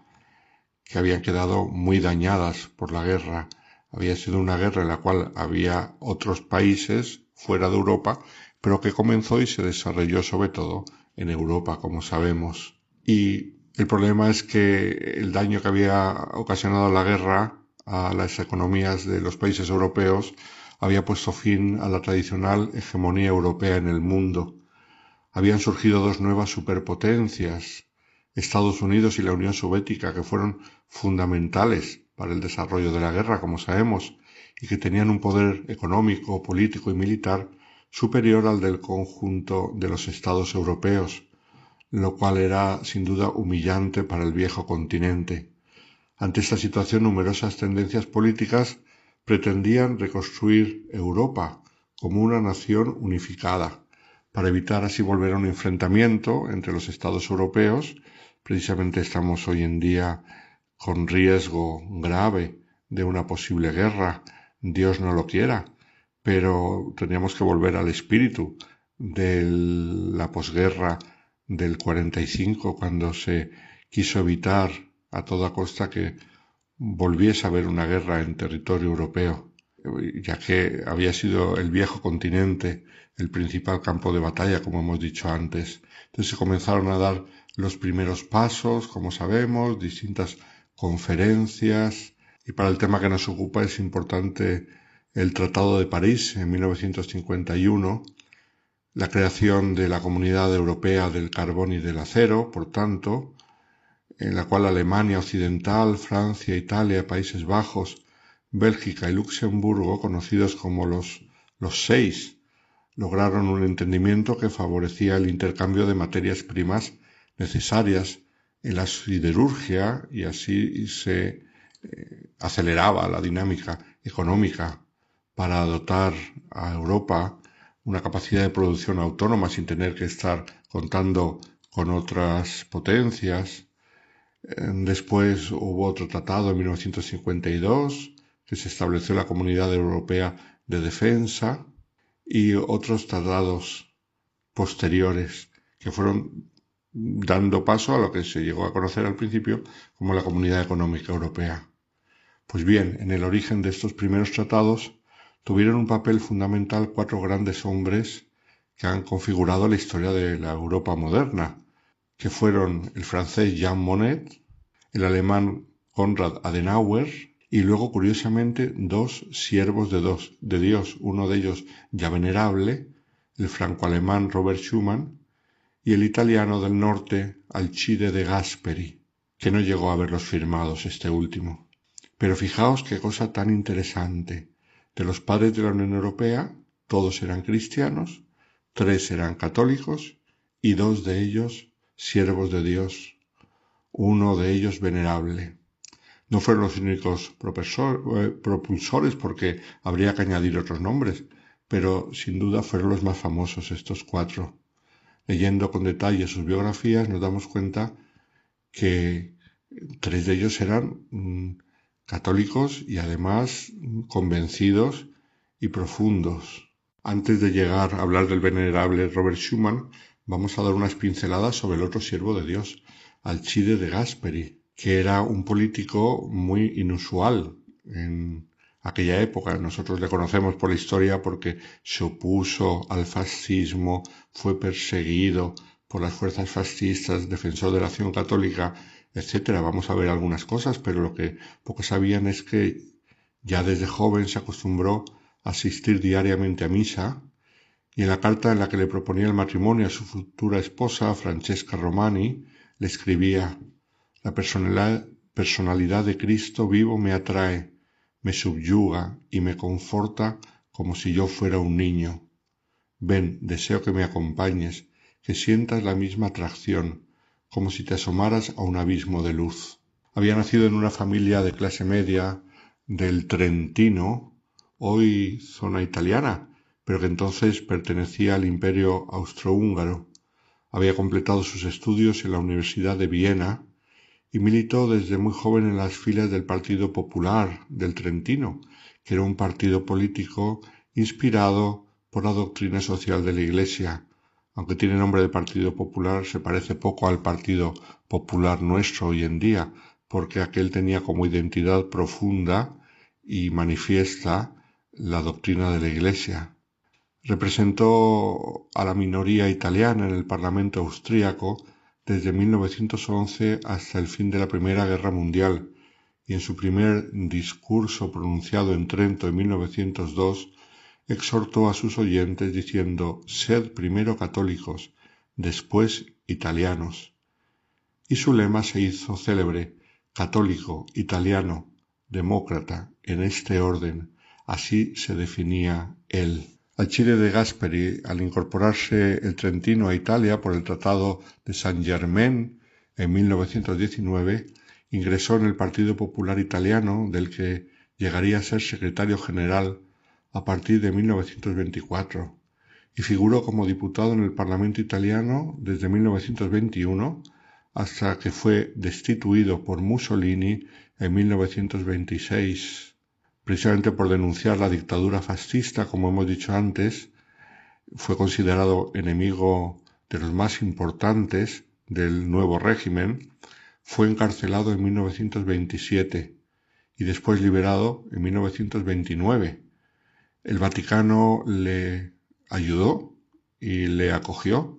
que habían quedado muy dañadas por la guerra. Había sido una guerra en la cual había otros países fuera de Europa, pero que comenzó y se desarrolló sobre todo en Europa, como sabemos. Y el problema es que el daño que había ocasionado la guerra a las economías de los países europeos había puesto fin a la tradicional hegemonía europea en el mundo. Habían surgido dos nuevas superpotencias, Estados Unidos y la Unión Soviética, que fueron fundamentales para el desarrollo de la guerra, como sabemos, y que tenían un poder económico, político y militar superior al del conjunto de los estados europeos lo cual era sin duda humillante para el viejo continente. Ante esta situación numerosas tendencias políticas pretendían reconstruir Europa como una nación unificada, para evitar así volver a un enfrentamiento entre los estados europeos. Precisamente estamos hoy en día con riesgo grave de una posible guerra, Dios no lo quiera, pero teníamos que volver al espíritu de la posguerra del 45, cuando se quiso evitar a toda costa que volviese a haber una guerra en territorio europeo, ya que había sido el viejo continente el principal campo de batalla, como hemos dicho antes. Entonces se comenzaron a dar los primeros pasos, como sabemos, distintas conferencias, y para el tema que nos ocupa es importante el Tratado de París en 1951, la creación de la Comunidad Europea del Carbón y del Acero, por tanto, en la cual Alemania Occidental, Francia, Italia, Países Bajos, Bélgica y Luxemburgo, conocidos como los, los seis, lograron un entendimiento que favorecía el intercambio de materias primas necesarias en la siderurgia y así se eh, aceleraba la dinámica económica para dotar a Europa una capacidad de producción autónoma sin tener que estar contando con otras potencias. Después hubo otro tratado en 1952 que se estableció la Comunidad Europea de Defensa y otros tratados posteriores que fueron dando paso a lo que se llegó a conocer al principio como la Comunidad Económica Europea. Pues bien, en el origen de estos primeros tratados tuvieron un papel fundamental cuatro grandes hombres que han configurado la historia de la Europa moderna, que fueron el francés Jean Monnet, el alemán Konrad Adenauer y luego curiosamente dos siervos de, dos, de Dios, uno de ellos ya venerable, el franco-alemán Robert Schumann, y el italiano del norte Alcide de Gasperi, que no llegó a verlos firmados este último. Pero fijaos qué cosa tan interesante. De los padres de la Unión Europea, todos eran cristianos, tres eran católicos y dos de ellos siervos de Dios, uno de ellos venerable. No fueron los únicos eh, propulsores porque habría que añadir otros nombres, pero sin duda fueron los más famosos estos cuatro. Leyendo con detalle sus biografías nos damos cuenta que tres de ellos eran mm, católicos y además convencidos y profundos. Antes de llegar a hablar del venerable Robert Schumann, vamos a dar unas pinceladas sobre el otro siervo de Dios, Alcide de Gasperi, que era un político muy inusual en aquella época. Nosotros le conocemos por la historia porque se opuso al fascismo, fue perseguido por las fuerzas fascistas, defensor de la acción católica, etcétera. Vamos a ver algunas cosas, pero lo que pocos sabían es que ya desde joven se acostumbró a asistir diariamente a misa y en la carta en la que le proponía el matrimonio a su futura esposa, Francesca Romani, le escribía La personalidad de Cristo vivo me atrae me subyuga y me conforta como si yo fuera un niño. Ven, deseo que me acompañes, que sientas la misma atracción, como si te asomaras a un abismo de luz. Había nacido en una familia de clase media del Trentino, hoy zona italiana, pero que entonces pertenecía al imperio austrohúngaro. Había completado sus estudios en la Universidad de Viena y militó desde muy joven en las filas del Partido Popular del Trentino, que era un partido político inspirado por la doctrina social de la Iglesia. Aunque tiene nombre de Partido Popular, se parece poco al Partido Popular nuestro hoy en día, porque aquel tenía como identidad profunda y manifiesta la doctrina de la Iglesia. Representó a la minoría italiana en el Parlamento austríaco desde 1911 hasta el fin de la Primera Guerra Mundial y en su primer discurso pronunciado en Trento en 1902 exhortó a sus oyentes diciendo Sed primero católicos, después italianos. Y su lema se hizo célebre católico, italiano, demócrata, en este orden. Así se definía él. Alcide de Gasperi, al incorporarse el Trentino a Italia por el Tratado de San Germain en 1919, ingresó en el Partido Popular Italiano, del que llegaría a ser secretario general a partir de 1924, y figuró como diputado en el Parlamento italiano desde 1921 hasta que fue destituido por Mussolini en 1926 precisamente por denunciar la dictadura fascista, como hemos dicho antes, fue considerado enemigo de los más importantes del nuevo régimen, fue encarcelado en 1927 y después liberado en 1929. El Vaticano le ayudó y le acogió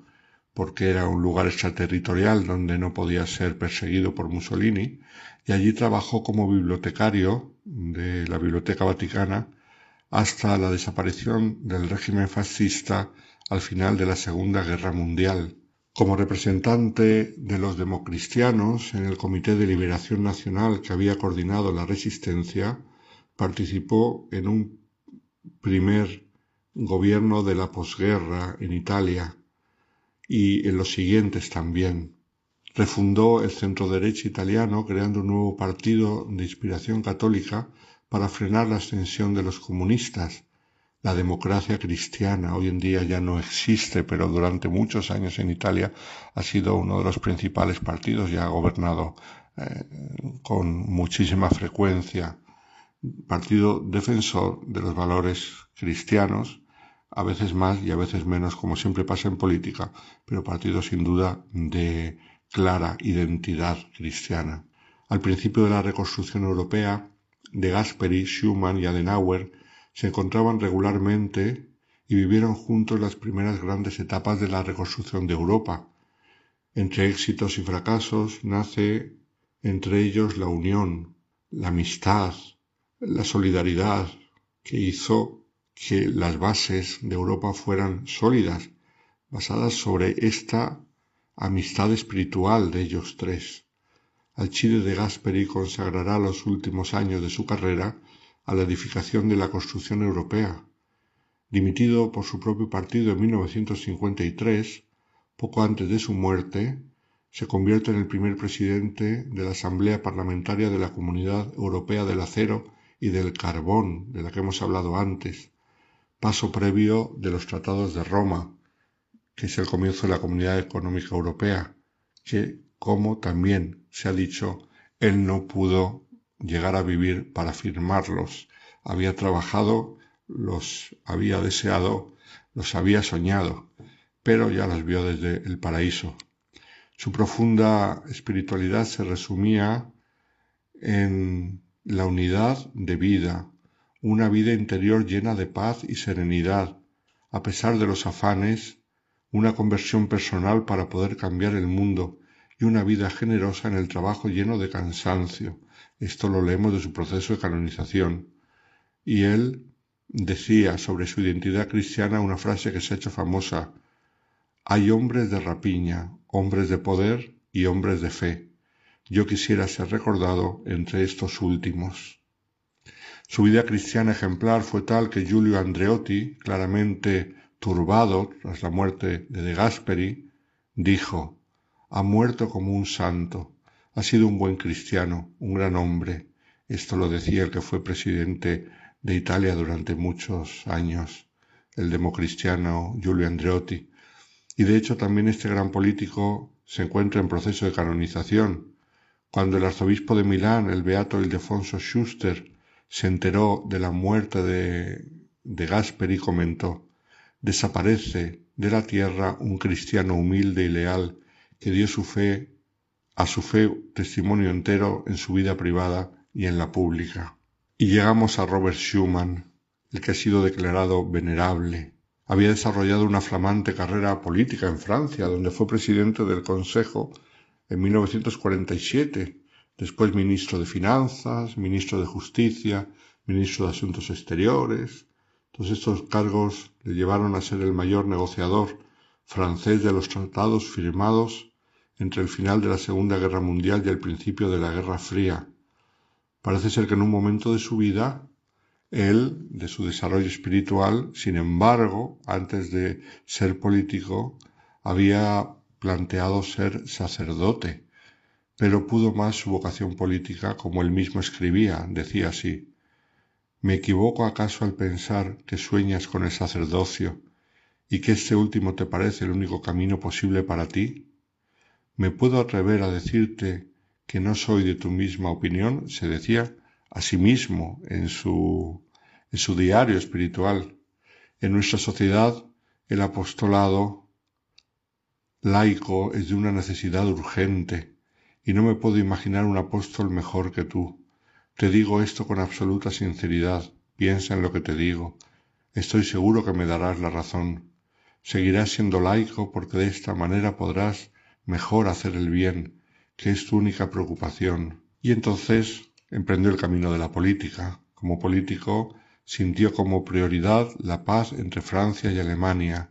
porque era un lugar extraterritorial donde no podía ser perseguido por Mussolini y allí trabajó como bibliotecario de la Biblioteca Vaticana hasta la desaparición del régimen fascista al final de la Segunda Guerra Mundial. Como representante de los democristianos en el Comité de Liberación Nacional que había coordinado la resistencia, participó en un primer gobierno de la posguerra en Italia y en los siguientes también. Refundó el centro-derecha italiano creando un nuevo partido de inspiración católica para frenar la ascensión de los comunistas. La democracia cristiana hoy en día ya no existe, pero durante muchos años en Italia ha sido uno de los principales partidos y ha gobernado eh, con muchísima frecuencia. Partido defensor de los valores cristianos, a veces más y a veces menos, como siempre pasa en política, pero partido sin duda de clara identidad cristiana. Al principio de la reconstrucción europea, de Gasperi, Schumann y Adenauer se encontraban regularmente y vivieron juntos las primeras grandes etapas de la reconstrucción de Europa. Entre éxitos y fracasos nace entre ellos la unión, la amistad, la solidaridad que hizo que las bases de Europa fueran sólidas, basadas sobre esta amistad espiritual de ellos tres. Alcide de Gasperi consagrará los últimos años de su carrera a la edificación de la construcción europea. Dimitido por su propio partido en 1953, poco antes de su muerte, se convierte en el primer presidente de la Asamblea Parlamentaria de la Comunidad Europea del Acero y del Carbón, de la que hemos hablado antes, paso previo de los tratados de Roma, que es el comienzo de la Comunidad Económica Europea, que, como también se ha dicho, él no pudo llegar a vivir para firmarlos. Había trabajado, los había deseado, los había soñado, pero ya los vio desde el paraíso. Su profunda espiritualidad se resumía en la unidad de vida, una vida interior llena de paz y serenidad, a pesar de los afanes una conversión personal para poder cambiar el mundo y una vida generosa en el trabajo lleno de cansancio. Esto lo leemos de su proceso de canonización. Y él decía sobre su identidad cristiana una frase que se ha hecho famosa. Hay hombres de rapiña, hombres de poder y hombres de fe. Yo quisiera ser recordado entre estos últimos. Su vida cristiana ejemplar fue tal que Giulio Andreotti, claramente turbado tras la muerte de De Gasperi, dijo, ha muerto como un santo, ha sido un buen cristiano, un gran hombre. Esto lo decía el que fue presidente de Italia durante muchos años, el democristiano Giulio Andreotti. Y de hecho también este gran político se encuentra en proceso de canonización. Cuando el arzobispo de Milán, el beato Ildefonso Schuster, se enteró de la muerte de, de Gasperi, comentó, desaparece de la tierra un cristiano humilde y leal que dio su fe a su fe testimonio entero en su vida privada y en la pública. Y llegamos a Robert Schumann, el que ha sido declarado venerable. Había desarrollado una flamante carrera política en Francia, donde fue presidente del Consejo en 1947, después ministro de Finanzas, ministro de Justicia, ministro de Asuntos Exteriores, todos estos cargos le llevaron a ser el mayor negociador francés de los tratados firmados entre el final de la Segunda Guerra Mundial y el principio de la Guerra Fría. Parece ser que en un momento de su vida, él, de su desarrollo espiritual, sin embargo, antes de ser político, había planteado ser sacerdote, pero pudo más su vocación política, como él mismo escribía, decía así, ¿Me equivoco acaso al pensar que sueñas con el sacerdocio y que este último te parece el único camino posible para ti? ¿Me puedo atrever a decirte que no soy de tu misma opinión? se decía a sí mismo en su, en su diario espiritual. En nuestra sociedad el apostolado laico es de una necesidad urgente y no me puedo imaginar un apóstol mejor que tú. Te digo esto con absoluta sinceridad. Piensa en lo que te digo. Estoy seguro que me darás la razón. Seguirás siendo laico porque de esta manera podrás mejor hacer el bien, que es tu única preocupación. Y entonces emprendió el camino de la política. Como político sintió como prioridad la paz entre Francia y Alemania,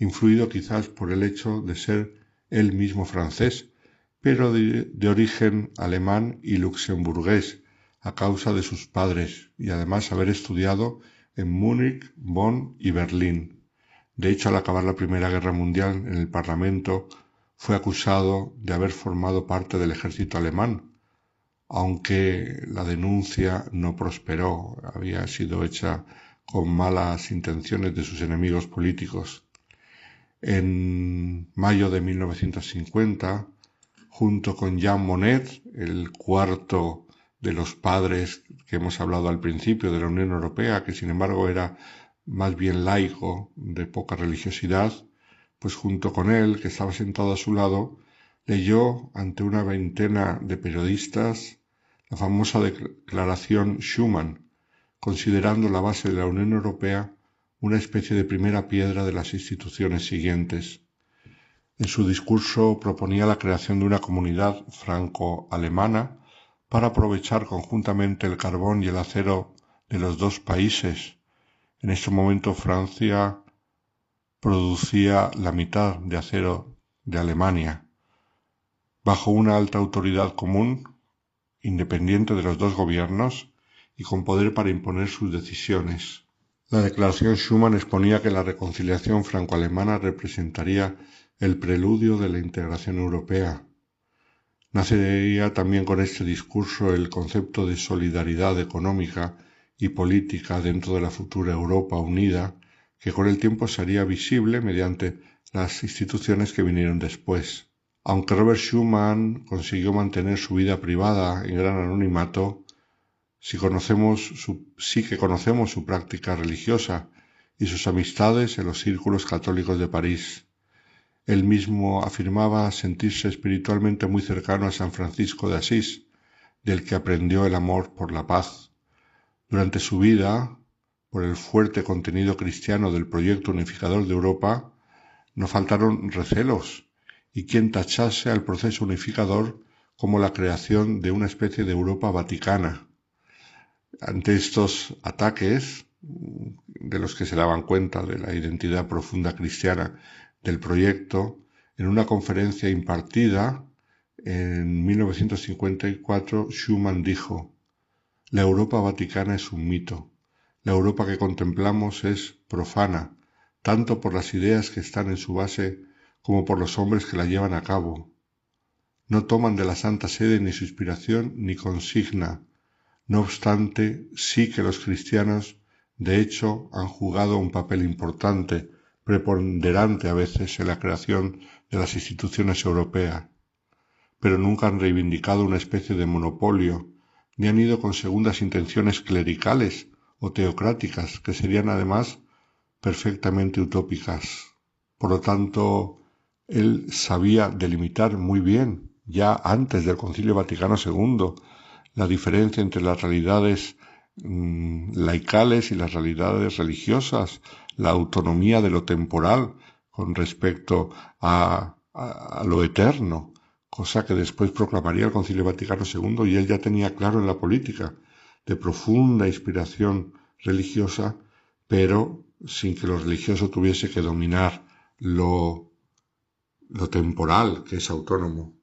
influido quizás por el hecho de ser él mismo francés, pero de, de origen alemán y luxemburgués, a causa de sus padres y además haber estudiado en Múnich, Bonn y Berlín. De hecho, al acabar la Primera Guerra Mundial en el Parlamento, fue acusado de haber formado parte del ejército alemán, aunque la denuncia no prosperó, había sido hecha con malas intenciones de sus enemigos políticos. En mayo de 1950, junto con Jean Monnet, el cuarto de los padres que hemos hablado al principio de la Unión Europea, que sin embargo era más bien laico, de poca religiosidad, pues junto con él, que estaba sentado a su lado, leyó ante una veintena de periodistas la famosa declaración Schuman, considerando la base de la Unión Europea una especie de primera piedra de las instituciones siguientes. En su discurso proponía la creación de una comunidad franco-alemana para aprovechar conjuntamente el carbón y el acero de los dos países. En este momento Francia producía la mitad de acero de Alemania. Bajo una alta autoridad común, independiente de los dos gobiernos y con poder para imponer sus decisiones. La declaración Schuman exponía que la reconciliación franco-alemana representaría el preludio de la integración europea. Nacería también con este discurso el concepto de solidaridad económica y política dentro de la futura Europa unida, que con el tiempo sería visible mediante las instituciones que vinieron después. Aunque Robert Schuman consiguió mantener su vida privada en gran anonimato, sí, conocemos su, sí que conocemos su práctica religiosa y sus amistades en los círculos católicos de París. Él mismo afirmaba sentirse espiritualmente muy cercano a San Francisco de Asís, del que aprendió el amor por la paz. Durante su vida, por el fuerte contenido cristiano del proyecto unificador de Europa, no faltaron recelos y quien tachase al proceso unificador como la creación de una especie de Europa vaticana. Ante estos ataques, de los que se daban cuenta de la identidad profunda cristiana del proyecto, en una conferencia impartida en 1954, Schumann dijo, La Europa vaticana es un mito. La Europa que contemplamos es profana, tanto por las ideas que están en su base como por los hombres que la llevan a cabo. No toman de la Santa Sede ni su inspiración ni consigna. No obstante, sí que los cristianos, de hecho, han jugado un papel importante, preponderante a veces en la creación de las instituciones europeas, pero nunca han reivindicado una especie de monopolio, ni han ido con segundas intenciones clericales o teocráticas, que serían además perfectamente utópicas. Por lo tanto, él sabía delimitar muy bien, ya antes del Concilio Vaticano II, la diferencia entre las realidades mm, laicales y las realidades religiosas, la autonomía de lo temporal con respecto a, a, lo eterno, cosa que después proclamaría el Concilio Vaticano II y él ya tenía claro en la política, de profunda inspiración religiosa, pero sin que lo religioso tuviese que dominar lo lo temporal, que es autónomo.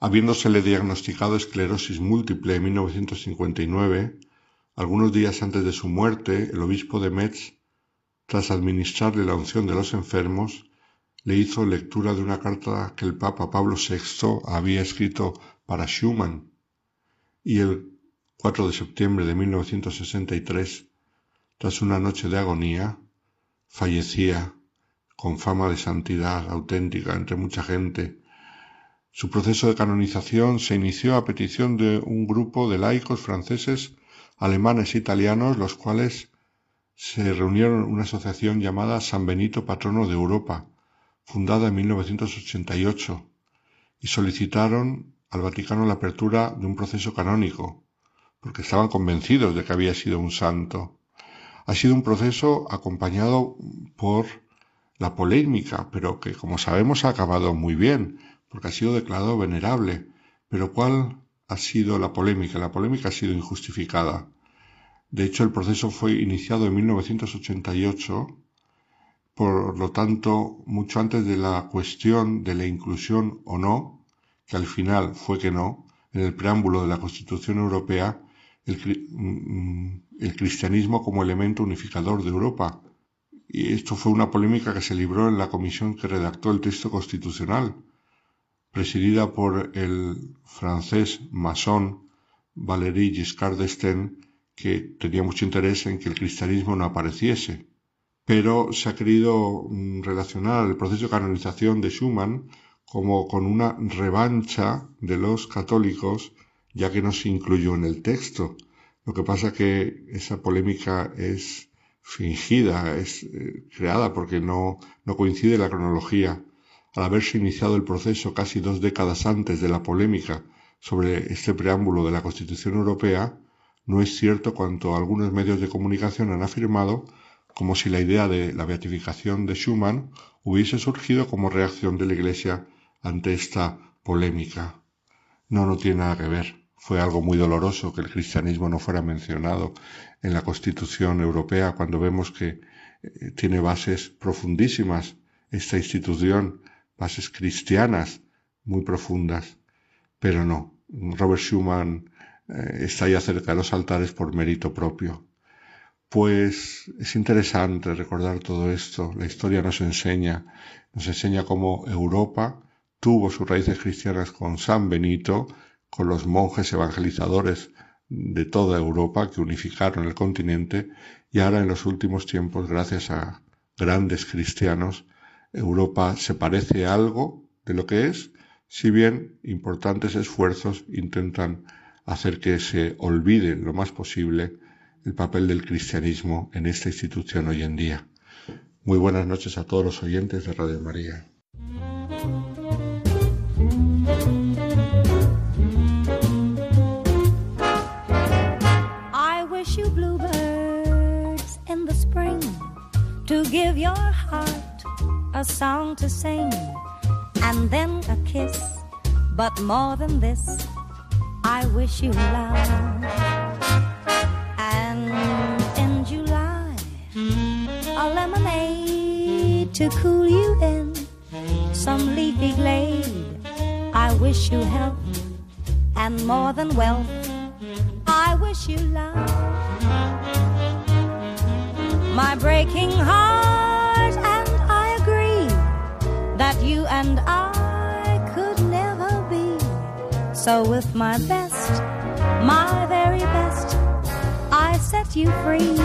Habiéndosele diagnosticado esclerosis múltiple en 1959, algunos días antes de su muerte, el obispo de Metz, tras administrarle la unción de los enfermos, le hizo lectura de una carta que el Papa Pablo VI había escrito para Schumann, y el 4 de septiembre de 1963, tras una noche de agonía, fallecía con fama de santidad auténtica entre mucha gente. Su proceso de canonización se inició a petición de un grupo de laicos franceses, alemanes e italianos, los cuales se reunieron una asociación llamada San Benito Patrono de Europa, fundada en 1988, y solicitaron al Vaticano la apertura de un proceso canónico, porque estaban convencidos de que había sido un santo. Ha sido un proceso acompañado por la polémica, pero que como sabemos ha acabado muy bien, porque ha sido declarado venerable. Pero ¿cuál ha sido la polémica? La polémica ha sido injustificada. De hecho, el proceso fue iniciado en 1988, por lo tanto, mucho antes de la cuestión de la inclusión o no, que al final fue que no, en el preámbulo de la Constitución Europea, el, mm, el cristianismo como elemento unificador de Europa, y esto fue una polémica que se libró en la comisión que redactó el texto constitucional, presidida por el francés masón Valéry Giscard d'Estaing, que tenía mucho interés en que el cristianismo no apareciese. Pero se ha querido mm, relacionar el proceso de canonización de Schumann como con una revancha de los católicos, ya que no se incluyó en el texto. Lo que pasa que esa polémica es fingida, es eh, creada porque no, no coincide la cronología. Al haberse iniciado el proceso casi dos décadas antes de la polémica sobre este preámbulo de la Constitución Europea, no es cierto cuanto algunos medios de comunicación han afirmado como si la idea de la beatificación de Schumann hubiese surgido como reacción de la Iglesia ante esta polémica. No, no tiene nada que ver. fue algo muy doloroso que el cristianismo no fuera mencionado en la Constitución Europea cuando vemos que eh, tiene bases profundísimas esta institución, bases cristianas muy profundas, pero no. Robert Schuman eh, está ya cerca de los altares por mérito propio. Pues es interesante recordar todo esto. La historia nos enseña, nos enseña cómo Europa tuvo sus raíces cristianas con San Benito, con los monjes evangelizadores de toda Europa que unificaron el continente y ahora en los últimos tiempos, gracias a grandes cristianos, Europa se parece algo de lo que es, si bien importantes esfuerzos intentan hacer que se olvide lo más posible el papel del cristianismo en esta institución hoy en día. Muy buenas noches a todos los oyentes de Radio María. I wish you bluebirds in the spring to give your heart a song to sing and then a kiss. But more than this, I wish you love. And in July, a lemonade to cool you in some leafy glade. I wish you health and more than wealth. I wish you love. My breaking heart, and I agree that you and I. So, with my best, my very best, I set you free.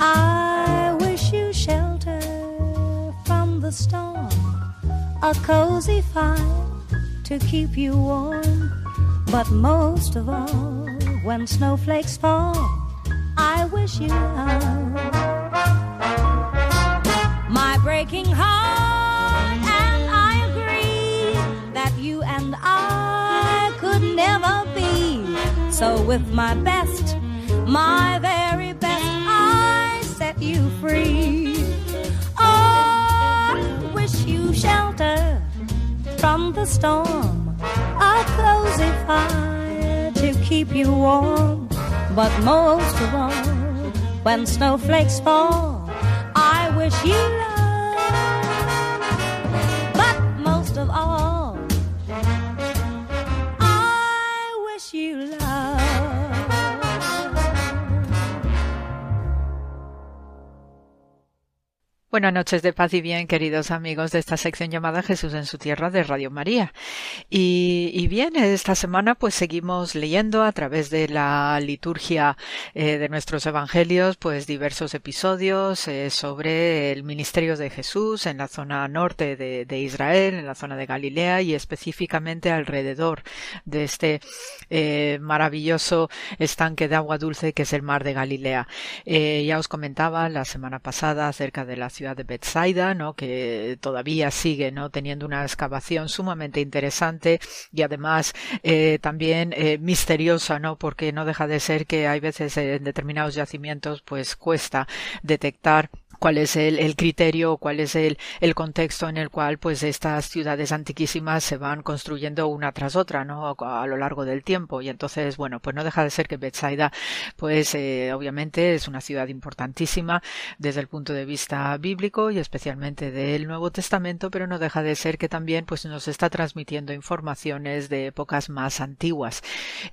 I wish you shelter from the storm, a cozy fire to keep you warm. But most of all, when snowflakes fall, I wish you love. My breaking heart, I could never be. So, with my best, my very best, I set you free. Oh, I wish you shelter from the storm, a cozy fire to keep you warm. But most of all, when snowflakes fall, I wish you love. But most of all, you love. Buenas noches de paz y bien, queridos amigos de esta sección llamada Jesús en su tierra de Radio María. Y, y bien, esta semana pues seguimos leyendo a través de la liturgia eh, de nuestros evangelios pues diversos episodios eh, sobre el ministerio de Jesús en la zona norte de, de, Israel, en la zona de Galilea y específicamente alrededor de este eh, maravilloso estanque de agua dulce que es el mar de Galilea. Ya os comentaba la semana pasada acerca de la ciudad de Bethsaida, ¿no? que todavía sigue ¿no? teniendo una excavación sumamente interesante y además eh, también eh, misteriosa, ¿no? porque no deja de ser que hay veces en determinados yacimientos pues cuesta detectar cuál es el, el criterio, cuál es el, el, contexto en el cual pues estas ciudades antiquísimas se van construyendo una tras otra, ¿no? A, lo largo del tiempo. Y entonces, bueno, pues no deja de ser que Bethsaida, pues eh, obviamente es una ciudad importantísima desde el punto de vista bíblico y especialmente del Nuevo Testamento, pero no deja de ser que también pues nos está transmitiendo informaciones de épocas más antiguas.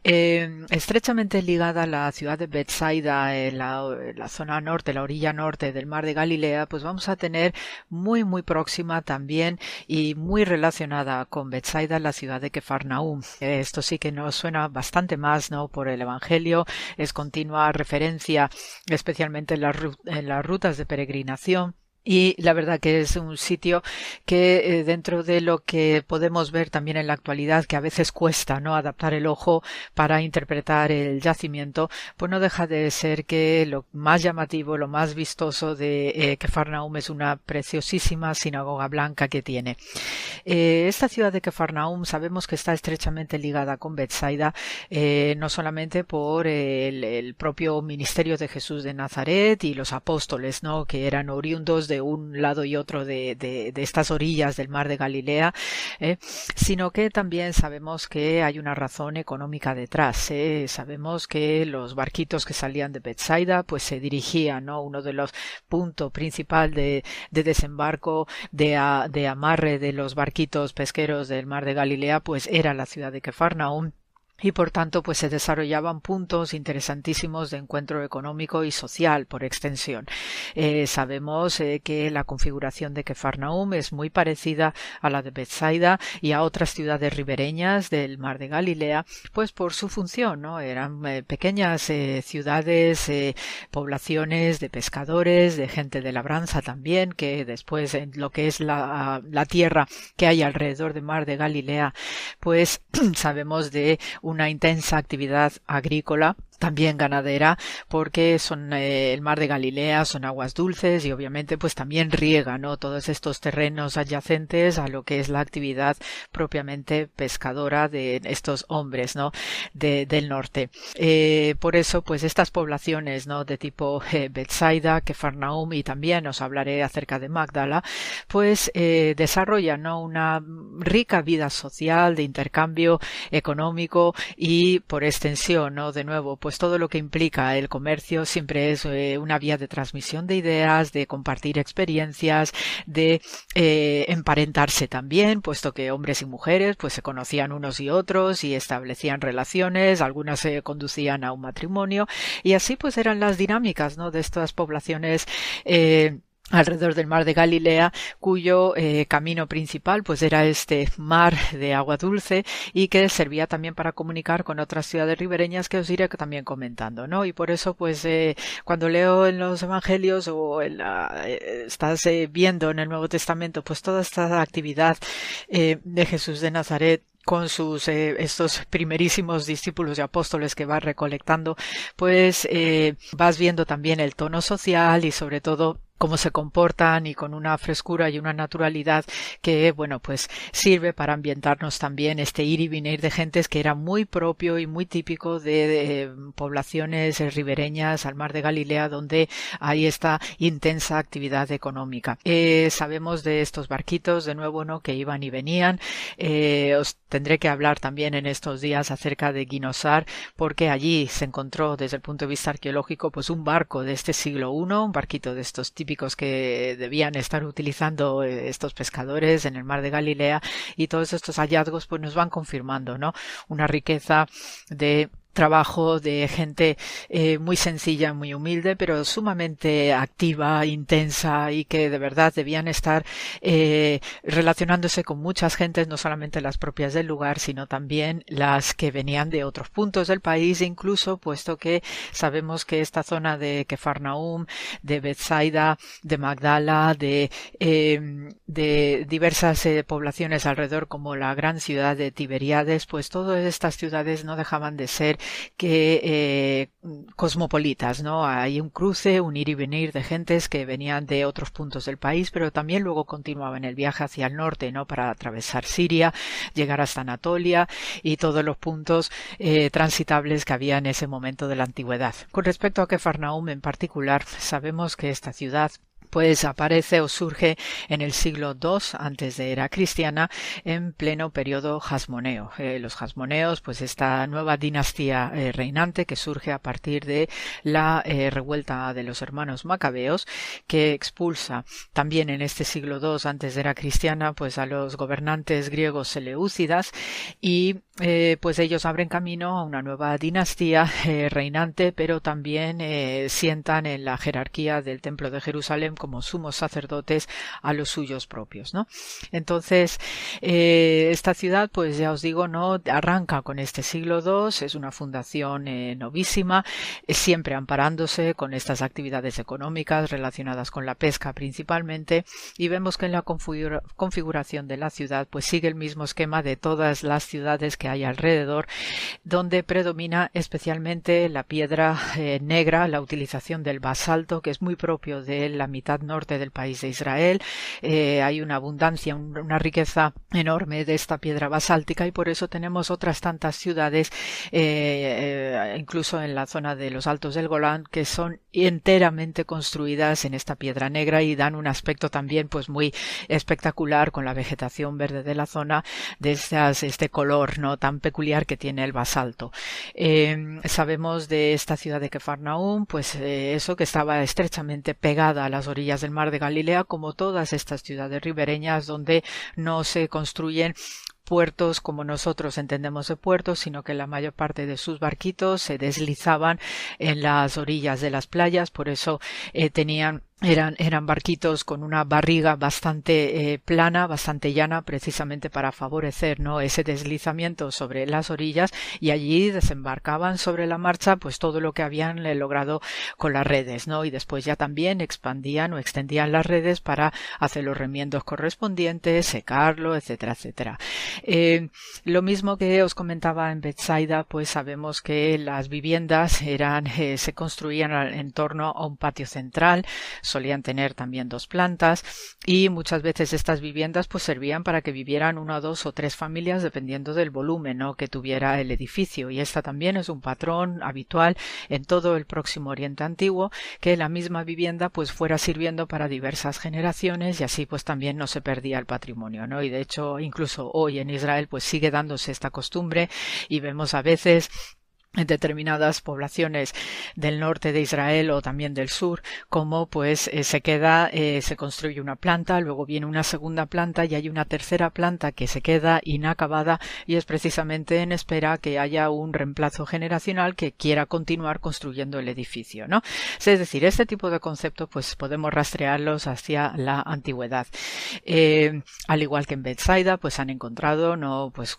Eh, estrechamente ligada a la ciudad de Bethsaida, en la, en la zona norte, la orilla norte del mar de Galilea, pues vamos a tener muy muy próxima también y muy relacionada con Bethsaida la ciudad de Kefarnaum. Esto sí que nos suena bastante más, ¿no? Por el Evangelio, es continua referencia, especialmente en las, en las rutas de peregrinación y la verdad que es un sitio que eh, dentro de lo que podemos ver también en la actualidad que a veces cuesta no adaptar el ojo para interpretar el yacimiento pues no deja de ser que lo más llamativo lo más vistoso de eh, Kefarnaum es una preciosísima sinagoga blanca que tiene. Eh, esta ciudad de Kefarnaum sabemos que está estrechamente ligada con Bethsaida eh, no solamente por el, el propio ministerio de Jesús de Nazaret y los apóstoles no que eran oriundos de un lado y otro de, de, de estas orillas del mar de Galilea, ¿eh? sino que también sabemos que hay una razón económica detrás. ¿eh? Sabemos que los barquitos que salían de Bethsaida pues se dirigían, ¿no? Uno de los puntos principal de, de desembarco, de, a, de amarre de los barquitos pesqueros del mar de Galilea pues era la ciudad de Kefarnaum y por tanto pues se desarrollaban puntos interesantísimos de encuentro económico y social por extensión. Eh, sabemos eh, que la configuración de Kefarnaum es muy parecida a la de Bethsaida y a otras ciudades ribereñas del mar de Galilea, pues por su función, ¿no? Eran eh, pequeñas ciudades, poblaciones de pescadores, de gente de labranza también, que después en lo que es la, la tierra que hay alrededor del mar de Galilea, pues sabemos de una intensa actividad agrícola también ganadera porque son eh, el mar de Galilea son aguas dulces y obviamente pues también riega no todos estos terrenos adyacentes a lo que es la actividad propiamente pescadora de estos hombres no de, del norte. Eh, por eso pues estas poblaciones no de tipo eh, Bethsaida Kefarnaum y también os hablaré acerca de Magdala pues eh, desarrollan ¿no? una rica vida social de intercambio económico y por extensión no de nuevo pues pues todo lo que implica el comercio siempre es eh, una vía de transmisión de ideas, de compartir experiencias, de eh, emparentarse también, puesto que hombres y mujeres pues se conocían unos y otros y establecían relaciones, algunas se conducían a un matrimonio y así pues eran las dinámicas ¿no? de estas poblaciones eh, alrededor del mar de Galilea, cuyo eh, camino principal pues era este mar de agua dulce y que servía también para comunicar con otras ciudades ribereñas que os iré también comentando, ¿no? Y por eso pues eh, cuando leo en los evangelios o en eh, estás viendo en el Nuevo Testamento pues toda esta actividad de Jesús de Nazaret con sus estos primerísimos discípulos y apóstoles que va recolectando, pues eh, vas viendo también el tono social y sobre todo cómo se comportan y con una frescura y una naturalidad que, bueno, pues sirve para ambientarnos también este ir y venir de gentes que era muy propio y muy típico de, de poblaciones ribereñas al mar de Galilea donde hay esta intensa actividad económica. Eh, sabemos de estos barquitos, de nuevo, ¿no? Que iban y venían. Eh, os tendré que hablar también en estos días acerca de Guinosar porque allí se encontró desde el punto de vista arqueológico pues un barco de este siglo I, un barquito de estos típicos que debían estar utilizando estos pescadores en el mar de Galilea y todos estos hallazgos pues nos van confirmando, ¿no? Una riqueza de trabajo de gente eh, muy sencilla, muy humilde, pero sumamente activa, intensa y que de verdad debían estar eh, relacionándose con muchas gentes, no solamente las propias del lugar, sino también las que venían de otros puntos del país, incluso puesto que sabemos que esta zona de Kefarnaum, de Bethsaida, de Magdala, de, eh, de diversas eh, poblaciones alrededor, como la gran ciudad de Tiberiades, pues todas estas ciudades no dejaban de ser que eh, cosmopolitas, ¿no? Hay un cruce, un ir y venir de gentes que venían de otros puntos del país, pero también luego continuaban el viaje hacia el norte, ¿no? Para atravesar Siria, llegar hasta Anatolia y todos los puntos eh, transitables que había en ese momento de la antigüedad. Con respecto a Kefarnaum en particular, sabemos que esta ciudad pues aparece o surge en el siglo II antes de era cristiana en pleno periodo jasmoneo. Eh, los jasmoneos, pues esta nueva dinastía eh, reinante que surge a partir de la eh, revuelta de los hermanos macabeos que expulsa también en este siglo II antes de era cristiana pues a los gobernantes griegos seleucidas y eh, pues ellos abren camino a una nueva dinastía eh, reinante, pero también eh, sientan en la jerarquía del Templo de Jerusalén como sumos sacerdotes a los suyos propios, ¿no? Entonces, esta ciudad, pues ya os digo, no arranca con este siglo II, es una fundación novísima, siempre amparándose con estas actividades económicas relacionadas con la pesca principalmente, y vemos que en la configura configuración de la ciudad, pues sigue el mismo esquema de todas las ciudades que hay alrededor, donde predomina especialmente la piedra eh, negra, la utilización del basalto, que es muy propio de la mitad norte del país de Israel. Eh, hay una abundancia, una riqueza enorme de esta piedra basáltica y por eso tenemos otras tantas ciudades, eh, incluso en la zona de los Altos del Golán, que son enteramente construidas en esta piedra negra y dan un aspecto también pues muy espectacular con la vegetación verde de la zona de este color no tan peculiar que tiene el basalto. Eh, sabemos de esta ciudad de Kefarnaum, pues eh, eso que estaba estrechamente pegada a las orillas del mar de Galilea, como todas estas ciudades ribereñas donde no se construyen puertos como nosotros entendemos de puertos, sino que la mayor parte de sus barquitos se deslizaban en las orillas de las playas, por eso eh, tenían eran, eran barquitos con una barriga bastante eh, plana, bastante llana, precisamente para favorecer ¿no? ese deslizamiento sobre las orillas y allí desembarcaban sobre la marcha pues todo lo que habían eh, logrado con las redes, ¿no? Y después ya también expandían o extendían las redes para hacer los remiendos correspondientes, secarlo, etcétera, etcétera. Eh, lo mismo que os comentaba en Betsaida, pues sabemos que las viviendas eran, se construían en torno a un patio central, solían tener también dos plantas y muchas veces estas viviendas pues servían para que vivieran una, dos o tres familias dependiendo del volumen que tuviera el edificio y esta también es un patrón habitual en todo el próximo Oriente Antiguo que la misma vivienda pues fuera sirviendo para diversas generaciones y así pues también no se perdía el patrimonio ¿no? y de hecho incluso hoy en Israel pues sigue dándose esta costumbre y vemos a veces en determinadas poblaciones del norte de Israel o también del sur, como pues eh, se queda, eh, se construye una planta, luego viene una segunda planta y hay una tercera planta que se queda inacabada y es precisamente en espera que haya un reemplazo generacional que quiera continuar construyendo el edificio, ¿no? Es decir, este tipo de conceptos pues podemos rastrearlos hacia la antigüedad. Eh, al igual que en Bethsaida, pues han encontrado, no, pues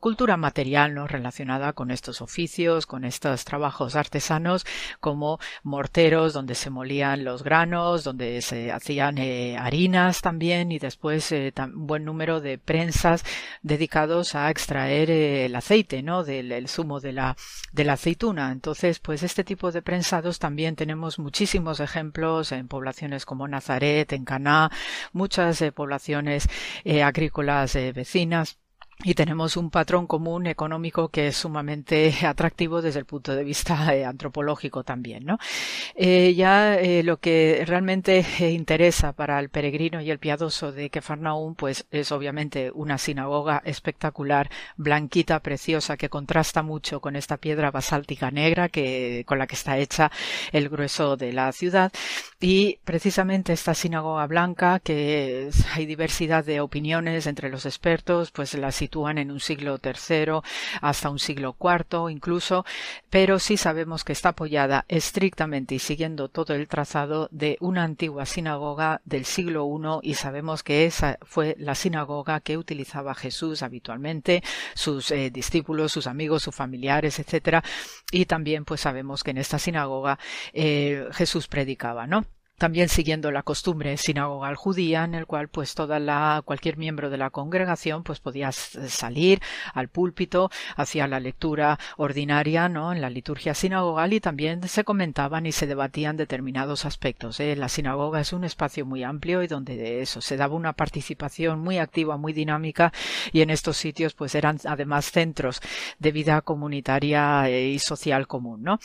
cultura material, no relacionada con estos oficios con estos trabajos artesanos como morteros donde se molían los granos, donde se hacían eh, harinas también y después eh, un buen número de prensas dedicados a extraer eh, el aceite, ¿no? Del zumo de la, de la aceituna. Entonces, pues este tipo de prensados también tenemos muchísimos ejemplos en poblaciones como Nazaret, en Caná, muchas poblaciones agrícolas vecinas y tenemos un patrón común económico que es sumamente atractivo desde el punto de vista eh, antropológico también, ¿no? Eh, ya eh, lo que realmente interesa para el peregrino y el piadoso de Kefarnaum, pues es obviamente una sinagoga espectacular, blanquita, preciosa, que contrasta mucho con esta piedra basáltica negra que con la que está hecha el grueso de la ciudad y precisamente esta sinagoga blanca que hay diversidad de opiniones entre los expertos, pues la sitúan en un siglo III hasta un siglo IV incluso, pero sí sabemos que está apoyada estrictamente y siguiendo todo el trazado de una antigua sinagoga del siglo I y sabemos que esa fue la sinagoga que utilizaba Jesús habitualmente, sus eh, discípulos, sus amigos, sus familiares, etcétera, y también pues sabemos que en esta sinagoga eh, Jesús predicaba, ¿no? También siguiendo la costumbre sinagogal judía en el cual pues toda la cualquier miembro de la congregación pues podía salir al púlpito hacia la lectura ordinaria no en la liturgia sinagogal y también se comentaban y se debatían determinados aspectos ¿eh? la sinagoga es un espacio muy amplio y donde de eso se daba una participación muy activa muy dinámica y en estos sitios pues eran además centros de vida comunitaria eh, y social común no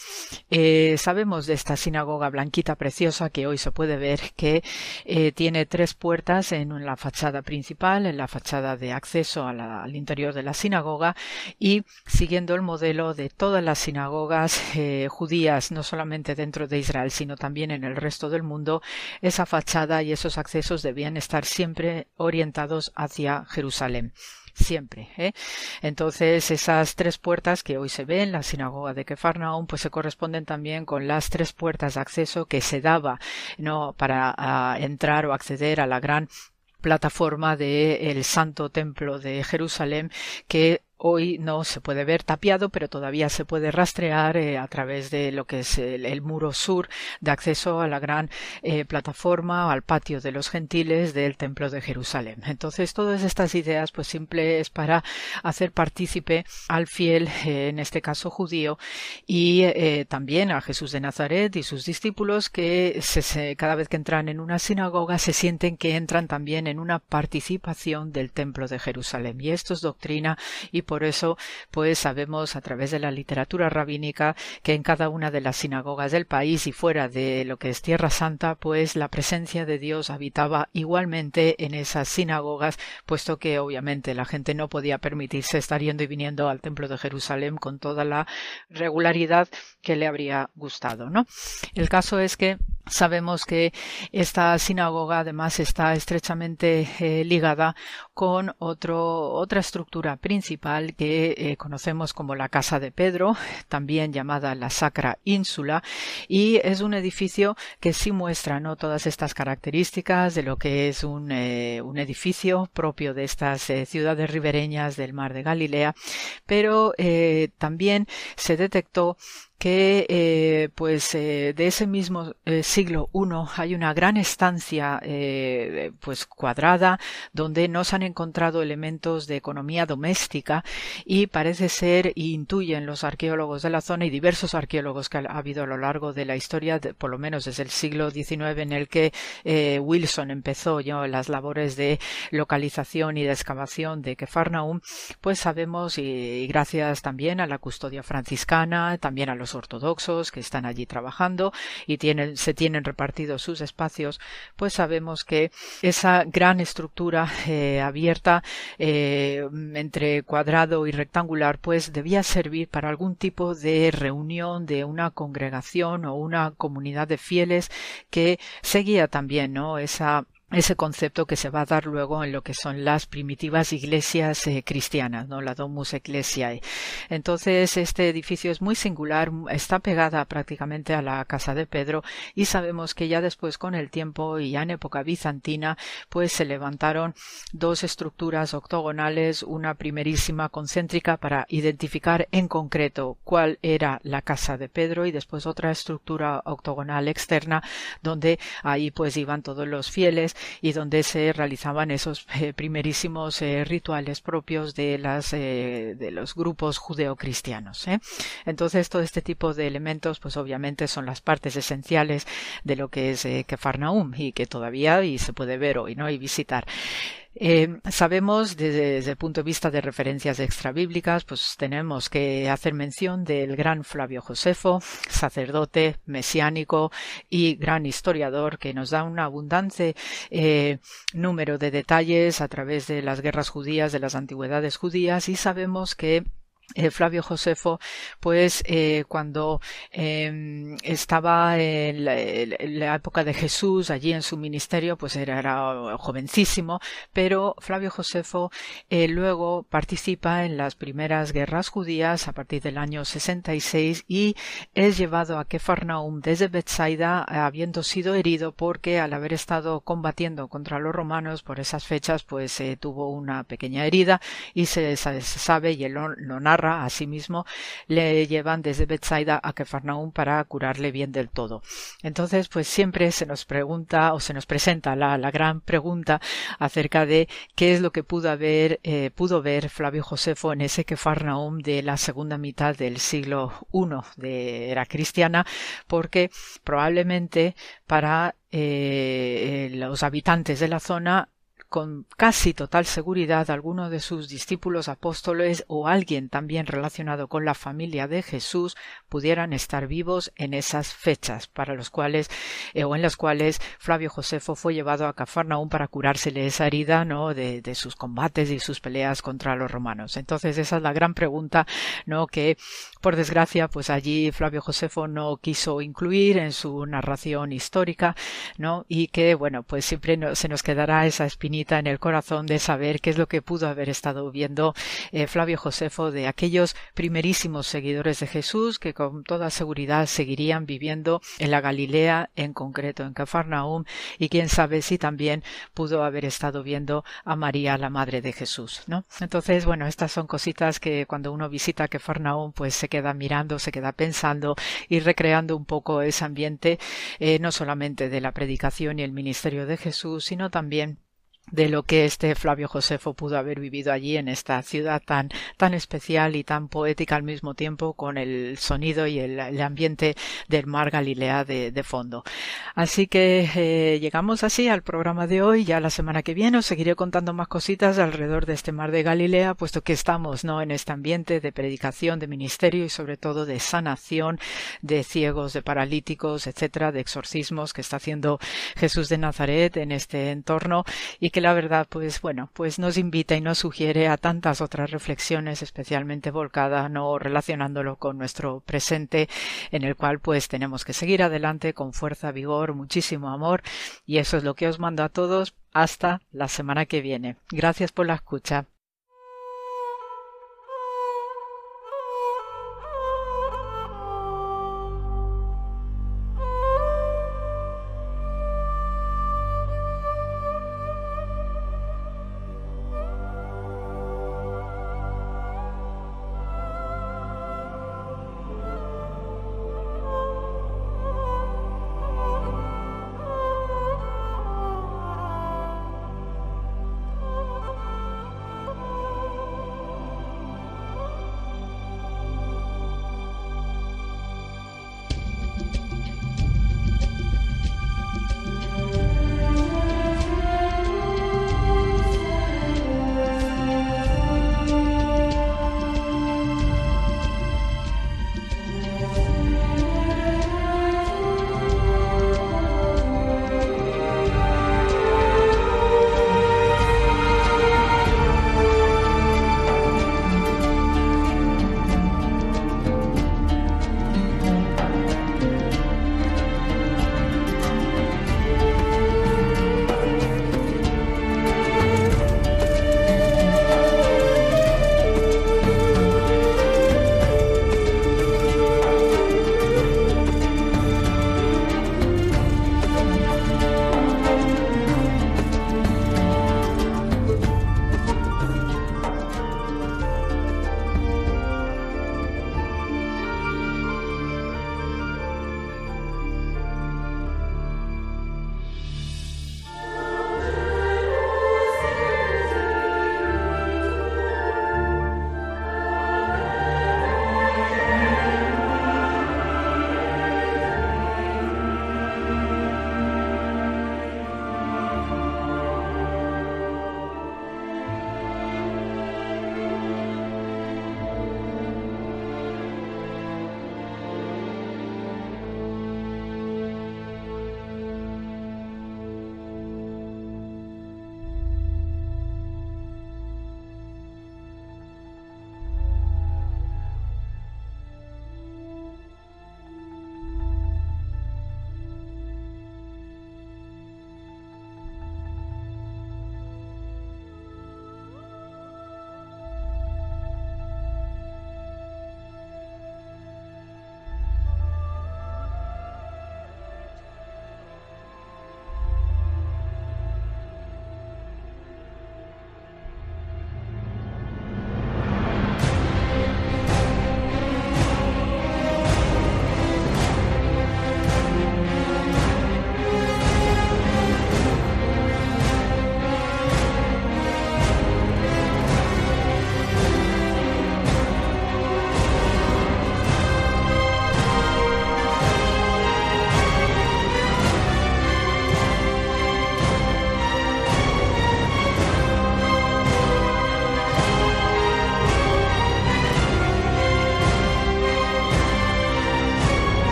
eh, sabemos de esta sinagoga blanquita preciosa que hoy se puede ver que eh, tiene tres puertas en la fachada principal, en la fachada de acceso al interior de la sinagoga y siguiendo el modelo de todas las sinagogas eh, judías, no solamente dentro de Israel, sino también en el resto del mundo, esa fachada y esos accesos debían estar siempre orientados hacia Jerusalén siempre. ¿eh? Entonces, esas tres puertas que hoy se ven, la sinagoga de Kefarnaum, pues se corresponden también con las tres puertas de acceso que se daba no para ah, entrar o acceder a la gran plataforma del el Santo Templo de Jerusalén que hoy no se puede ver tapiado, pero todavía se puede rastrear eh, a través de lo que es el, muro sur de acceso a la gran eh, plataforma al patio de los gentiles del templo de Jerusalén. Entonces, todas estas ideas, pues simple es para hacer partícipe al fiel, eh, en este caso judío, y también a Jesús de Nazaret y sus discípulos que cada vez que entran en una sinagoga se sienten que entran también en una participación del templo de Jerusalén. Y esto es doctrina y por eso, pues sabemos a través de la literatura rabínica que en cada una de las sinagogas del país y fuera de lo que es Tierra Santa, pues la presencia de Dios habitaba igualmente en esas sinagogas, puesto que obviamente la gente no podía permitirse estar yendo y viniendo al templo de Jerusalén con toda la regularidad que le habría gustado, ¿no? El caso es que Sabemos que esta sinagoga además está estrechamente eh, ligada con otro, otra estructura principal que eh, conocemos como la Casa de Pedro, también llamada la Sacra Ínsula, y es un edificio que sí muestra ¿no? todas estas características de lo que es un, eh, un edificio propio de estas ciudades ribereñas del mar de Galilea, pero también se detectó que eh, pues eh, de ese mismo eh, siglo I hay una gran estancia pues cuadrada donde no se han encontrado elementos de economía doméstica y parece ser y intuyen los arqueólogos de la zona y diversos arqueólogos que ha, habido a lo largo de la historia por lo menos desde el siglo XIX en el que Wilson empezó yo las labores de localización y de excavación de Kefarnaum pues sabemos y gracias también a la custodia franciscana también a los ortodoxos que están allí trabajando y tienen, se tienen repartidos sus espacios, pues sabemos que esa gran estructura eh, abierta eh, entre cuadrado y rectangular, pues debía servir para algún tipo de reunión de una congregación o una comunidad de fieles que seguía también, ¿no? Esa ese concepto que se va a dar luego en lo que son las primitivas iglesias eh, cristianas, ¿no? La Domus Ecclesiae. Entonces, este edificio es muy singular, está pegada prácticamente a la casa de Pedro y sabemos que ya después con el tiempo y ya en época bizantina, pues se levantaron dos estructuras octogonales, una primerísima concéntrica para identificar en concreto cuál era la casa de Pedro y después otra estructura octogonal externa donde ahí pues iban todos los fieles y donde se realizaban esos eh, primerísimos eh, rituales propios de las eh, de los grupos judeocristianos. Entonces todo este tipo de elementos, pues obviamente son las partes esenciales de lo que es Kefarnaum y que todavía y se puede ver hoy, ¿no? y visitar. Eh, sabemos desde, el punto de vista de referencias extrabíblicas, pues tenemos que hacer mención del gran Flavio Josefo, sacerdote mesiánico y gran historiador que nos da un abundante eh, número de detalles a través de las guerras judías, de las antigüedades judías y sabemos que eh, Flavio Josefo, pues eh, cuando em, estaba en la, época de Jesús, allí en su ministerio, pues era, jovencísimo, pero Flavio Josefo eh, luego participa en las primeras guerras judías a partir del año 66 y es llevado a Kefarnaum desde Bethsaida, habiendo sido herido porque al haber estado combatiendo contra los romanos por esas fechas, pues tuvo una pequeña herida y se, sabe y él lo narra asimismo, le llevan desde Bethsaida a Kefarnaum para curarle bien del todo. Entonces, pues siempre se nos pregunta o se nos presenta la, gran pregunta acerca de qué es lo que pudo haber, eh, pudo ver Flavio Josefo en ese Kefarnaum de la segunda mitad del siglo I de era cristiana, porque probablemente para eh, los habitantes de la zona con casi total seguridad alguno de sus discípulos apóstoles o alguien también relacionado con la familia de Jesús pudieran estar vivos en esas fechas para los cuales eh, o en las cuales Flavio Josefo fue llevado a Cafarnaún para curársele esa herida no de, de, sus combates y sus peleas contra los romanos. Entonces esa es la gran pregunta no que por desgracia pues allí Flavio Josefo no quiso incluir en su narración histórica no y que bueno pues siempre se nos quedará esa espinita en el corazón de saber qué es lo que pudo haber estado viendo eh, Flavio Josefo de aquellos primerísimos seguidores de Jesús que con toda seguridad seguirían viviendo en la Galilea, en concreto en Cafarnaum, y quién sabe si también pudo haber estado viendo a María, la madre de Jesús, ¿no? Entonces, bueno, estas son cositas que cuando uno visita Cafarnaum, pues se queda mirando, se queda pensando y recreando un poco ese ambiente, eh, no solamente de la predicación y el ministerio de Jesús, sino también de lo que este Flavio Josefo pudo haber vivido allí en esta ciudad tan, tan especial y tan poética al mismo tiempo con el sonido y el, ambiente del mar Galilea de, de fondo. Así que eh, llegamos así al programa de hoy. Ya la semana que viene os seguiré contando más cositas alrededor de este mar de Galilea, puesto que estamos no en este ambiente de predicación, de ministerio y sobre todo de sanación de ciegos, de paralíticos, etcétera, de exorcismos que está haciendo Jesús de Nazaret en este entorno y que la verdad, pues bueno, pues nos invita y nos sugiere a tantas otras reflexiones, especialmente volcadas, no relacionándolo con nuestro presente, en el cual pues tenemos que seguir adelante con fuerza, vigor, muchísimo amor, y eso es lo que os mando a todos hasta la semana que viene. Gracias por la escucha.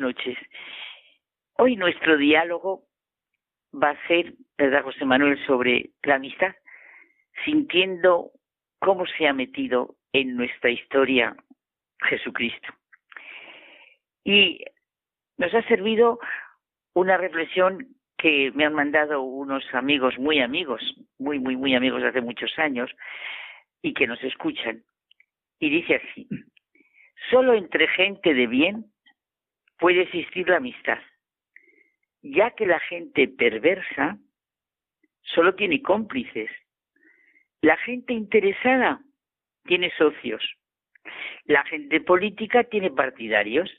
Noches. Hoy nuestro diálogo va a ser, ¿verdad, José Manuel, sobre la amistad, sintiendo cómo se ha metido en nuestra historia Jesucristo. Y nos ha servido una reflexión que me han mandado unos amigos, muy amigos, muy, muy, muy amigos hace muchos años, y que nos escuchan. Y dice así, solo entre gente de bien puede existir la amistad, ya que la gente perversa solo tiene cómplices. La gente interesada tiene socios. La gente política tiene partidarios.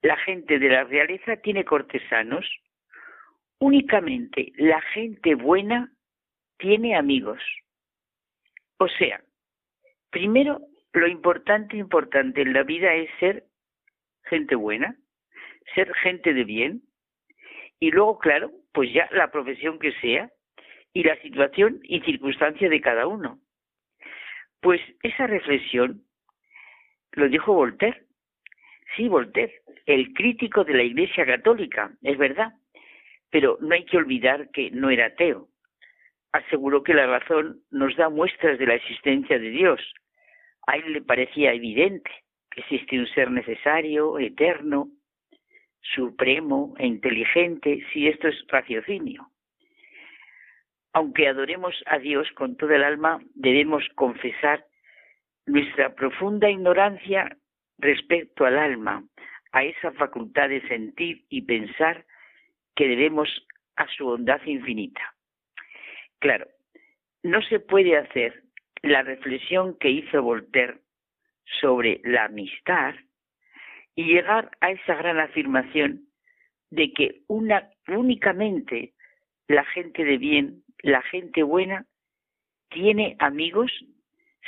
La gente de la realeza tiene cortesanos. Únicamente la gente buena tiene amigos. O sea, primero, lo importante, importante en la vida es ser gente buena, ser gente de bien, y luego, claro, pues ya la profesión que sea y la situación y circunstancia de cada uno. Pues esa reflexión lo dijo Voltaire. Sí, Voltaire, el crítico de la Iglesia Católica, es verdad, pero no hay que olvidar que no era ateo. Aseguró que la razón nos da muestras de la existencia de Dios. A él le parecía evidente que existe un ser necesario, eterno, supremo e inteligente, si esto es raciocinio. Aunque adoremos a Dios con todo el alma, debemos confesar nuestra profunda ignorancia respecto al alma, a esa facultad de sentir y pensar que debemos a su bondad infinita. Claro, no se puede hacer la reflexión que hizo Voltaire sobre la amistad y llegar a esa gran afirmación de que una, únicamente la gente de bien, la gente buena, tiene amigos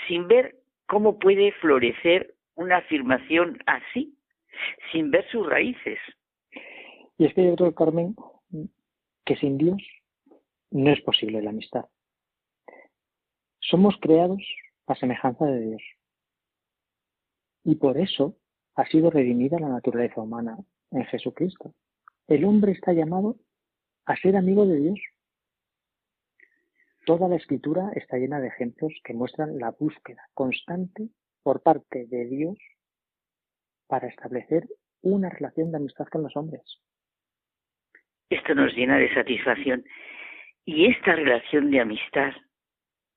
sin ver cómo puede florecer una afirmación así, sin ver sus raíces. Y es que yo creo, Carmen, que sin Dios no es posible la amistad. Somos creados a semejanza de Dios. Y por eso ha sido redimida la naturaleza humana en Jesucristo. El hombre está llamado a ser amigo de Dios. Toda la escritura está llena de ejemplos que muestran la búsqueda constante por parte de Dios para establecer una relación de amistad con los hombres. Esto nos llena de satisfacción. Y esta relación de amistad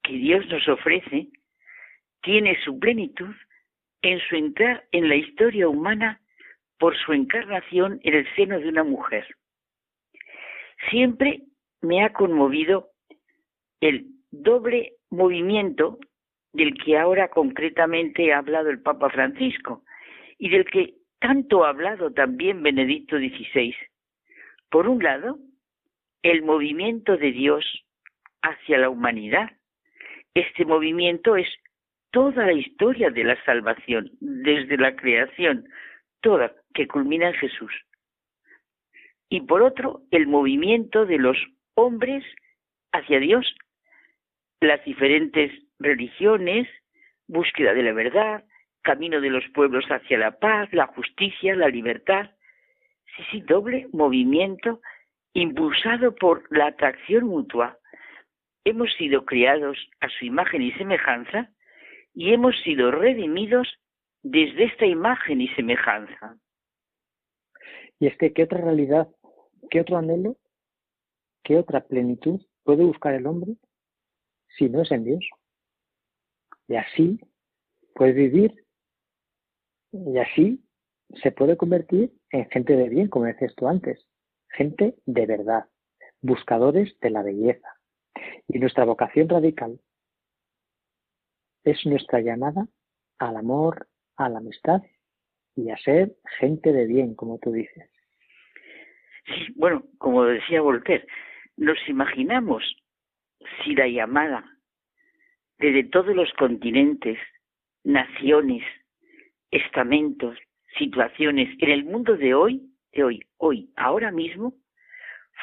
que Dios nos ofrece tiene su plenitud en su entrar en la historia humana por su encarnación en el seno de una mujer. Siempre me ha conmovido el doble movimiento del que ahora concretamente ha hablado el Papa Francisco y del que tanto ha hablado también Benedicto XVI. Por un lado, el movimiento de Dios hacia la humanidad. Este movimiento es toda la historia de la salvación, desde la creación, toda, que culmina en Jesús. Y por otro, el movimiento de los hombres hacia Dios, las diferentes religiones, búsqueda de la verdad, camino de los pueblos hacia la paz, la justicia, la libertad. Sí, sí, doble movimiento impulsado por la atracción mutua. Hemos sido criados a su imagen y semejanza y hemos sido redimidos desde esta imagen y semejanza. Y es que, ¿qué otra realidad, qué otro anhelo, qué otra plenitud puede buscar el hombre si no es en Dios? Y así puede vivir y así se puede convertir en gente de bien, como decías tú antes, gente de verdad, buscadores de la belleza. Y nuestra vocación radical es nuestra llamada al amor, a la amistad y a ser gente de bien, como tú dices. Sí, bueno, como decía Voltaire, nos imaginamos si la llamada desde todos los continentes, naciones, estamentos, situaciones en el mundo de hoy, de hoy, hoy, ahora mismo,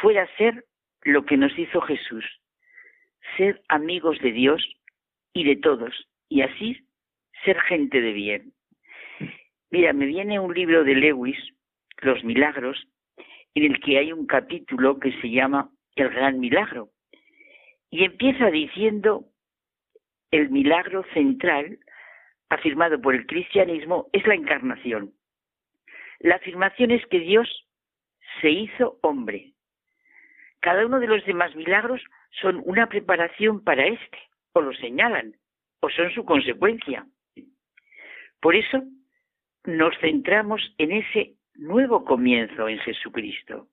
fuera a ser lo que nos hizo Jesús, ser amigos de Dios y de todos, y así ser gente de bien. Mira, me viene un libro de Lewis, los milagros, en el que hay un capítulo que se llama El Gran Milagro. Y empieza diciendo el milagro central afirmado por el cristianismo es la encarnación. La afirmación es que Dios se hizo hombre. Cada uno de los demás milagros son una preparación para este, o lo señalan, o son su consecuencia. Por eso nos centramos en ese nuevo comienzo en Jesucristo.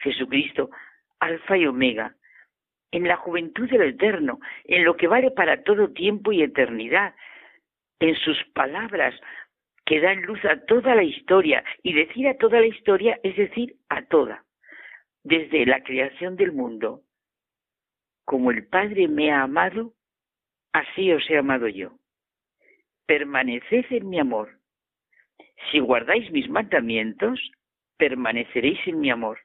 Jesucristo, alfa y omega, en la juventud del eterno, en lo que vale para todo tiempo y eternidad, en sus palabras que dan luz a toda la historia, y decir a toda la historia es decir a toda, desde la creación del mundo. Como el Padre me ha amado, así os he amado yo. Permaneced en mi amor. Si guardáis mis mandamientos, permaneceréis en mi amor.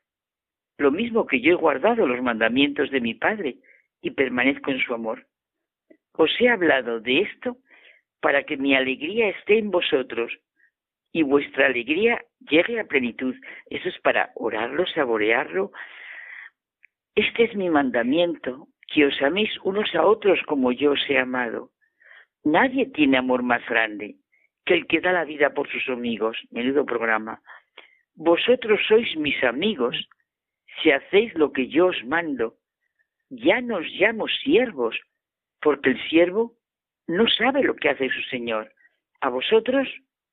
Lo mismo que yo he guardado los mandamientos de mi Padre y permanezco en su amor. Os he hablado de esto para que mi alegría esté en vosotros y vuestra alegría llegue a plenitud. Eso es para orarlo, saborearlo. Este es mi mandamiento, que os améis unos a otros como yo os he amado. Nadie tiene amor más grande que el que da la vida por sus amigos. Menudo programa. Vosotros sois mis amigos si hacéis lo que yo os mando. Ya nos llamo siervos, porque el siervo no sabe lo que hace su Señor. A vosotros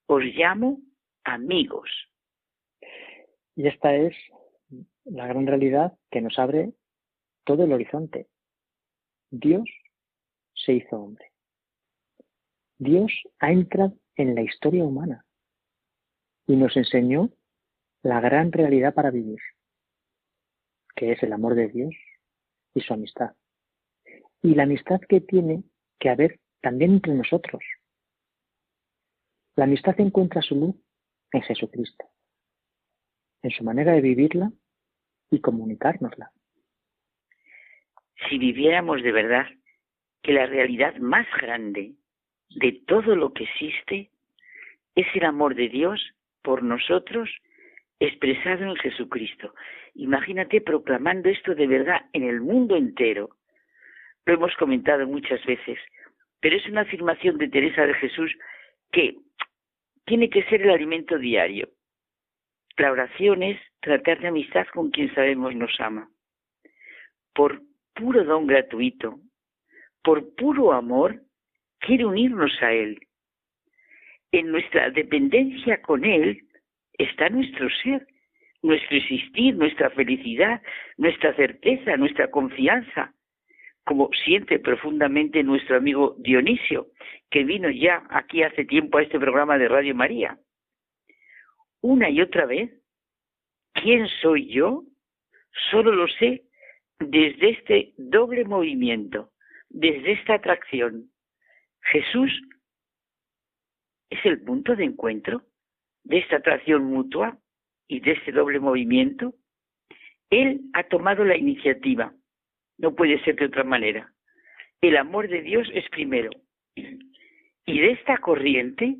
os llamo amigos. Y esta es la gran realidad que nos abre todo el horizonte. Dios se hizo hombre. Dios ha entrado en la historia humana y nos enseñó la gran realidad para vivir, que es el amor de Dios y su amistad. Y la amistad que tiene que haber también entre nosotros. La amistad encuentra su luz en Jesucristo, en su manera de vivirla y comunicárnosla. Si viviéramos de verdad que la realidad más grande de todo lo que existe es el amor de Dios por nosotros expresado en Jesucristo. Imagínate proclamando esto de verdad en el mundo entero. Lo hemos comentado muchas veces, pero es una afirmación de Teresa de Jesús que tiene que ser el alimento diario. La oración es tratar de amistad con quien sabemos nos ama. Por puro don gratuito, por puro amor, quiere unirnos a Él. En nuestra dependencia con Él está nuestro ser, nuestro existir, nuestra felicidad, nuestra certeza, nuestra confianza, como siente profundamente nuestro amigo Dionisio, que vino ya aquí hace tiempo a este programa de Radio María. Una y otra vez, ¿quién soy yo? Solo lo sé desde este doble movimiento, desde esta atracción. Jesús es el punto de encuentro de esta atracción mutua y de este doble movimiento. Él ha tomado la iniciativa no puede ser de otra manera. El amor de Dios es primero. Y de esta corriente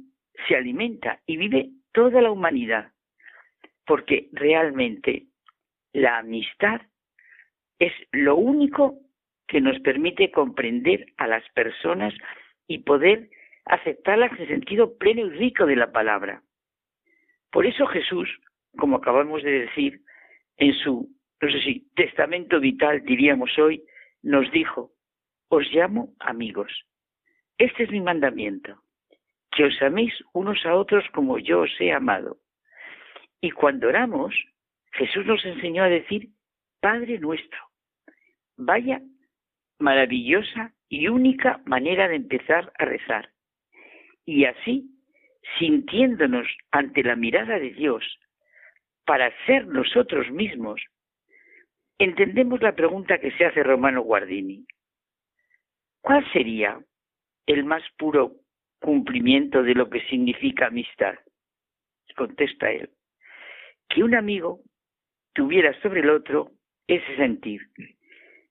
se alimenta y vive toda la humanidad. Porque realmente la amistad es lo único que nos permite comprender a las personas y poder aceptarlas en sentido pleno y rico de la palabra. Por eso Jesús, como acabamos de decir, en su no sé si testamento vital diríamos hoy, nos dijo, os llamo amigos. Este es mi mandamiento, que os améis unos a otros como yo os he amado. Y cuando oramos, Jesús nos enseñó a decir, Padre nuestro. Vaya maravillosa y única manera de empezar a rezar. Y así, sintiéndonos ante la mirada de Dios, para ser nosotros mismos entendemos la pregunta que se hace Romano Guardini. ¿Cuál sería el más puro cumplimiento de lo que significa amistad? Contesta él. Que un amigo tuviera sobre el otro ese sentir.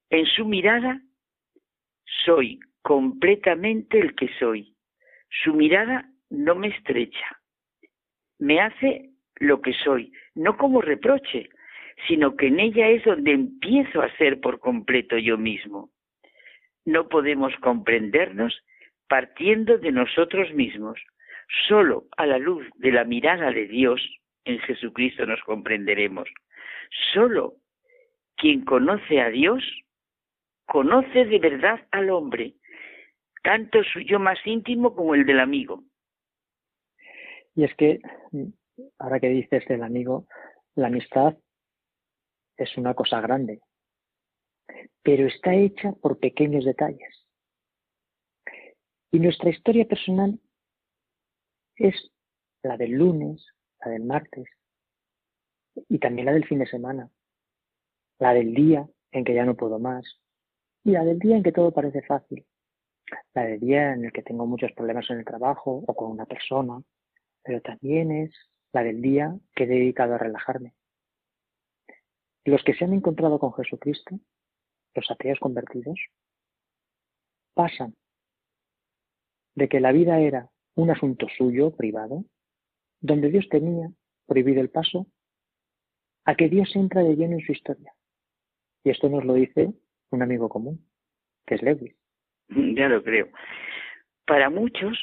En su mirada soy completamente el que soy. Su mirada no me estrecha. Me hace lo que soy, no como reproche, sino que en ella es donde empiezo a ser por completo yo mismo. No podemos comprendernos partiendo de nosotros mismos. Solo a la luz de la mirada de Dios en Jesucristo nos comprenderemos. Solo quien conoce a Dios conoce de verdad al hombre, tanto su yo más íntimo como el del amigo. Y es que, ahora que dices del amigo, la amistad es una cosa grande, pero está hecha por pequeños detalles. Y nuestra historia personal es la del lunes, la del martes y también la del fin de semana, la del día en que ya no puedo más y la del día en que todo parece fácil, la del día en el que tengo muchos problemas en el trabajo o con una persona, pero también es la del día que he dedicado a relajarme. Los que se han encontrado con Jesucristo, los ateos convertidos, pasan de que la vida era un asunto suyo, privado, donde Dios tenía prohibido el paso, a que Dios entra de lleno en su historia. Y esto nos lo dice un amigo común, que es Lewis. Ya lo creo. Para muchos,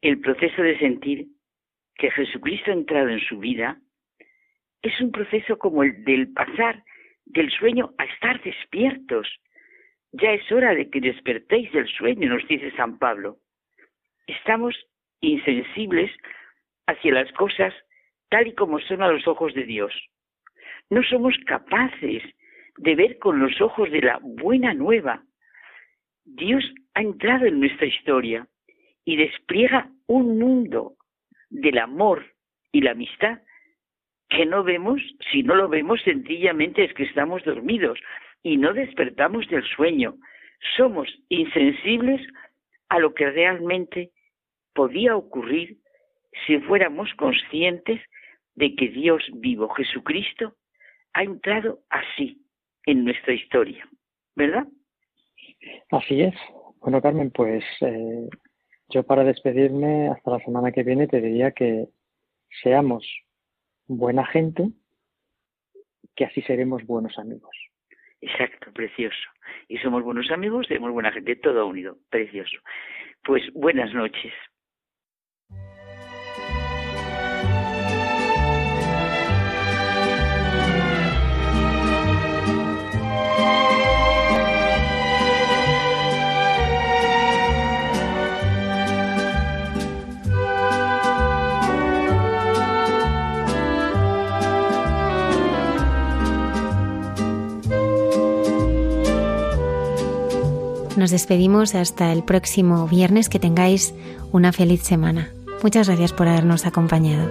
el proceso de sentir que Jesucristo ha entrado en su vida es un proceso como el del pasar del sueño a estar despiertos. Ya es hora de que despertéis del sueño, nos dice San Pablo. Estamos insensibles hacia las cosas tal y como son a los ojos de Dios. No somos capaces de ver con los ojos de la buena nueva. Dios ha entrado en nuestra historia y despliega un mundo del amor y la amistad que no vemos, si no lo vemos sencillamente es que estamos dormidos y no despertamos del sueño. Somos insensibles a lo que realmente podía ocurrir si fuéramos conscientes de que Dios vivo, Jesucristo, ha entrado así en nuestra historia, ¿verdad? Así es. Bueno, Carmen, pues eh, yo para despedirme hasta la semana que viene te diría que seamos buena gente, que así seremos buenos amigos. Exacto, precioso. Y somos buenos amigos, tenemos buena gente, todo unido, precioso. Pues buenas noches. Nos despedimos hasta el próximo viernes. Que tengáis una feliz semana. Muchas gracias por habernos acompañado.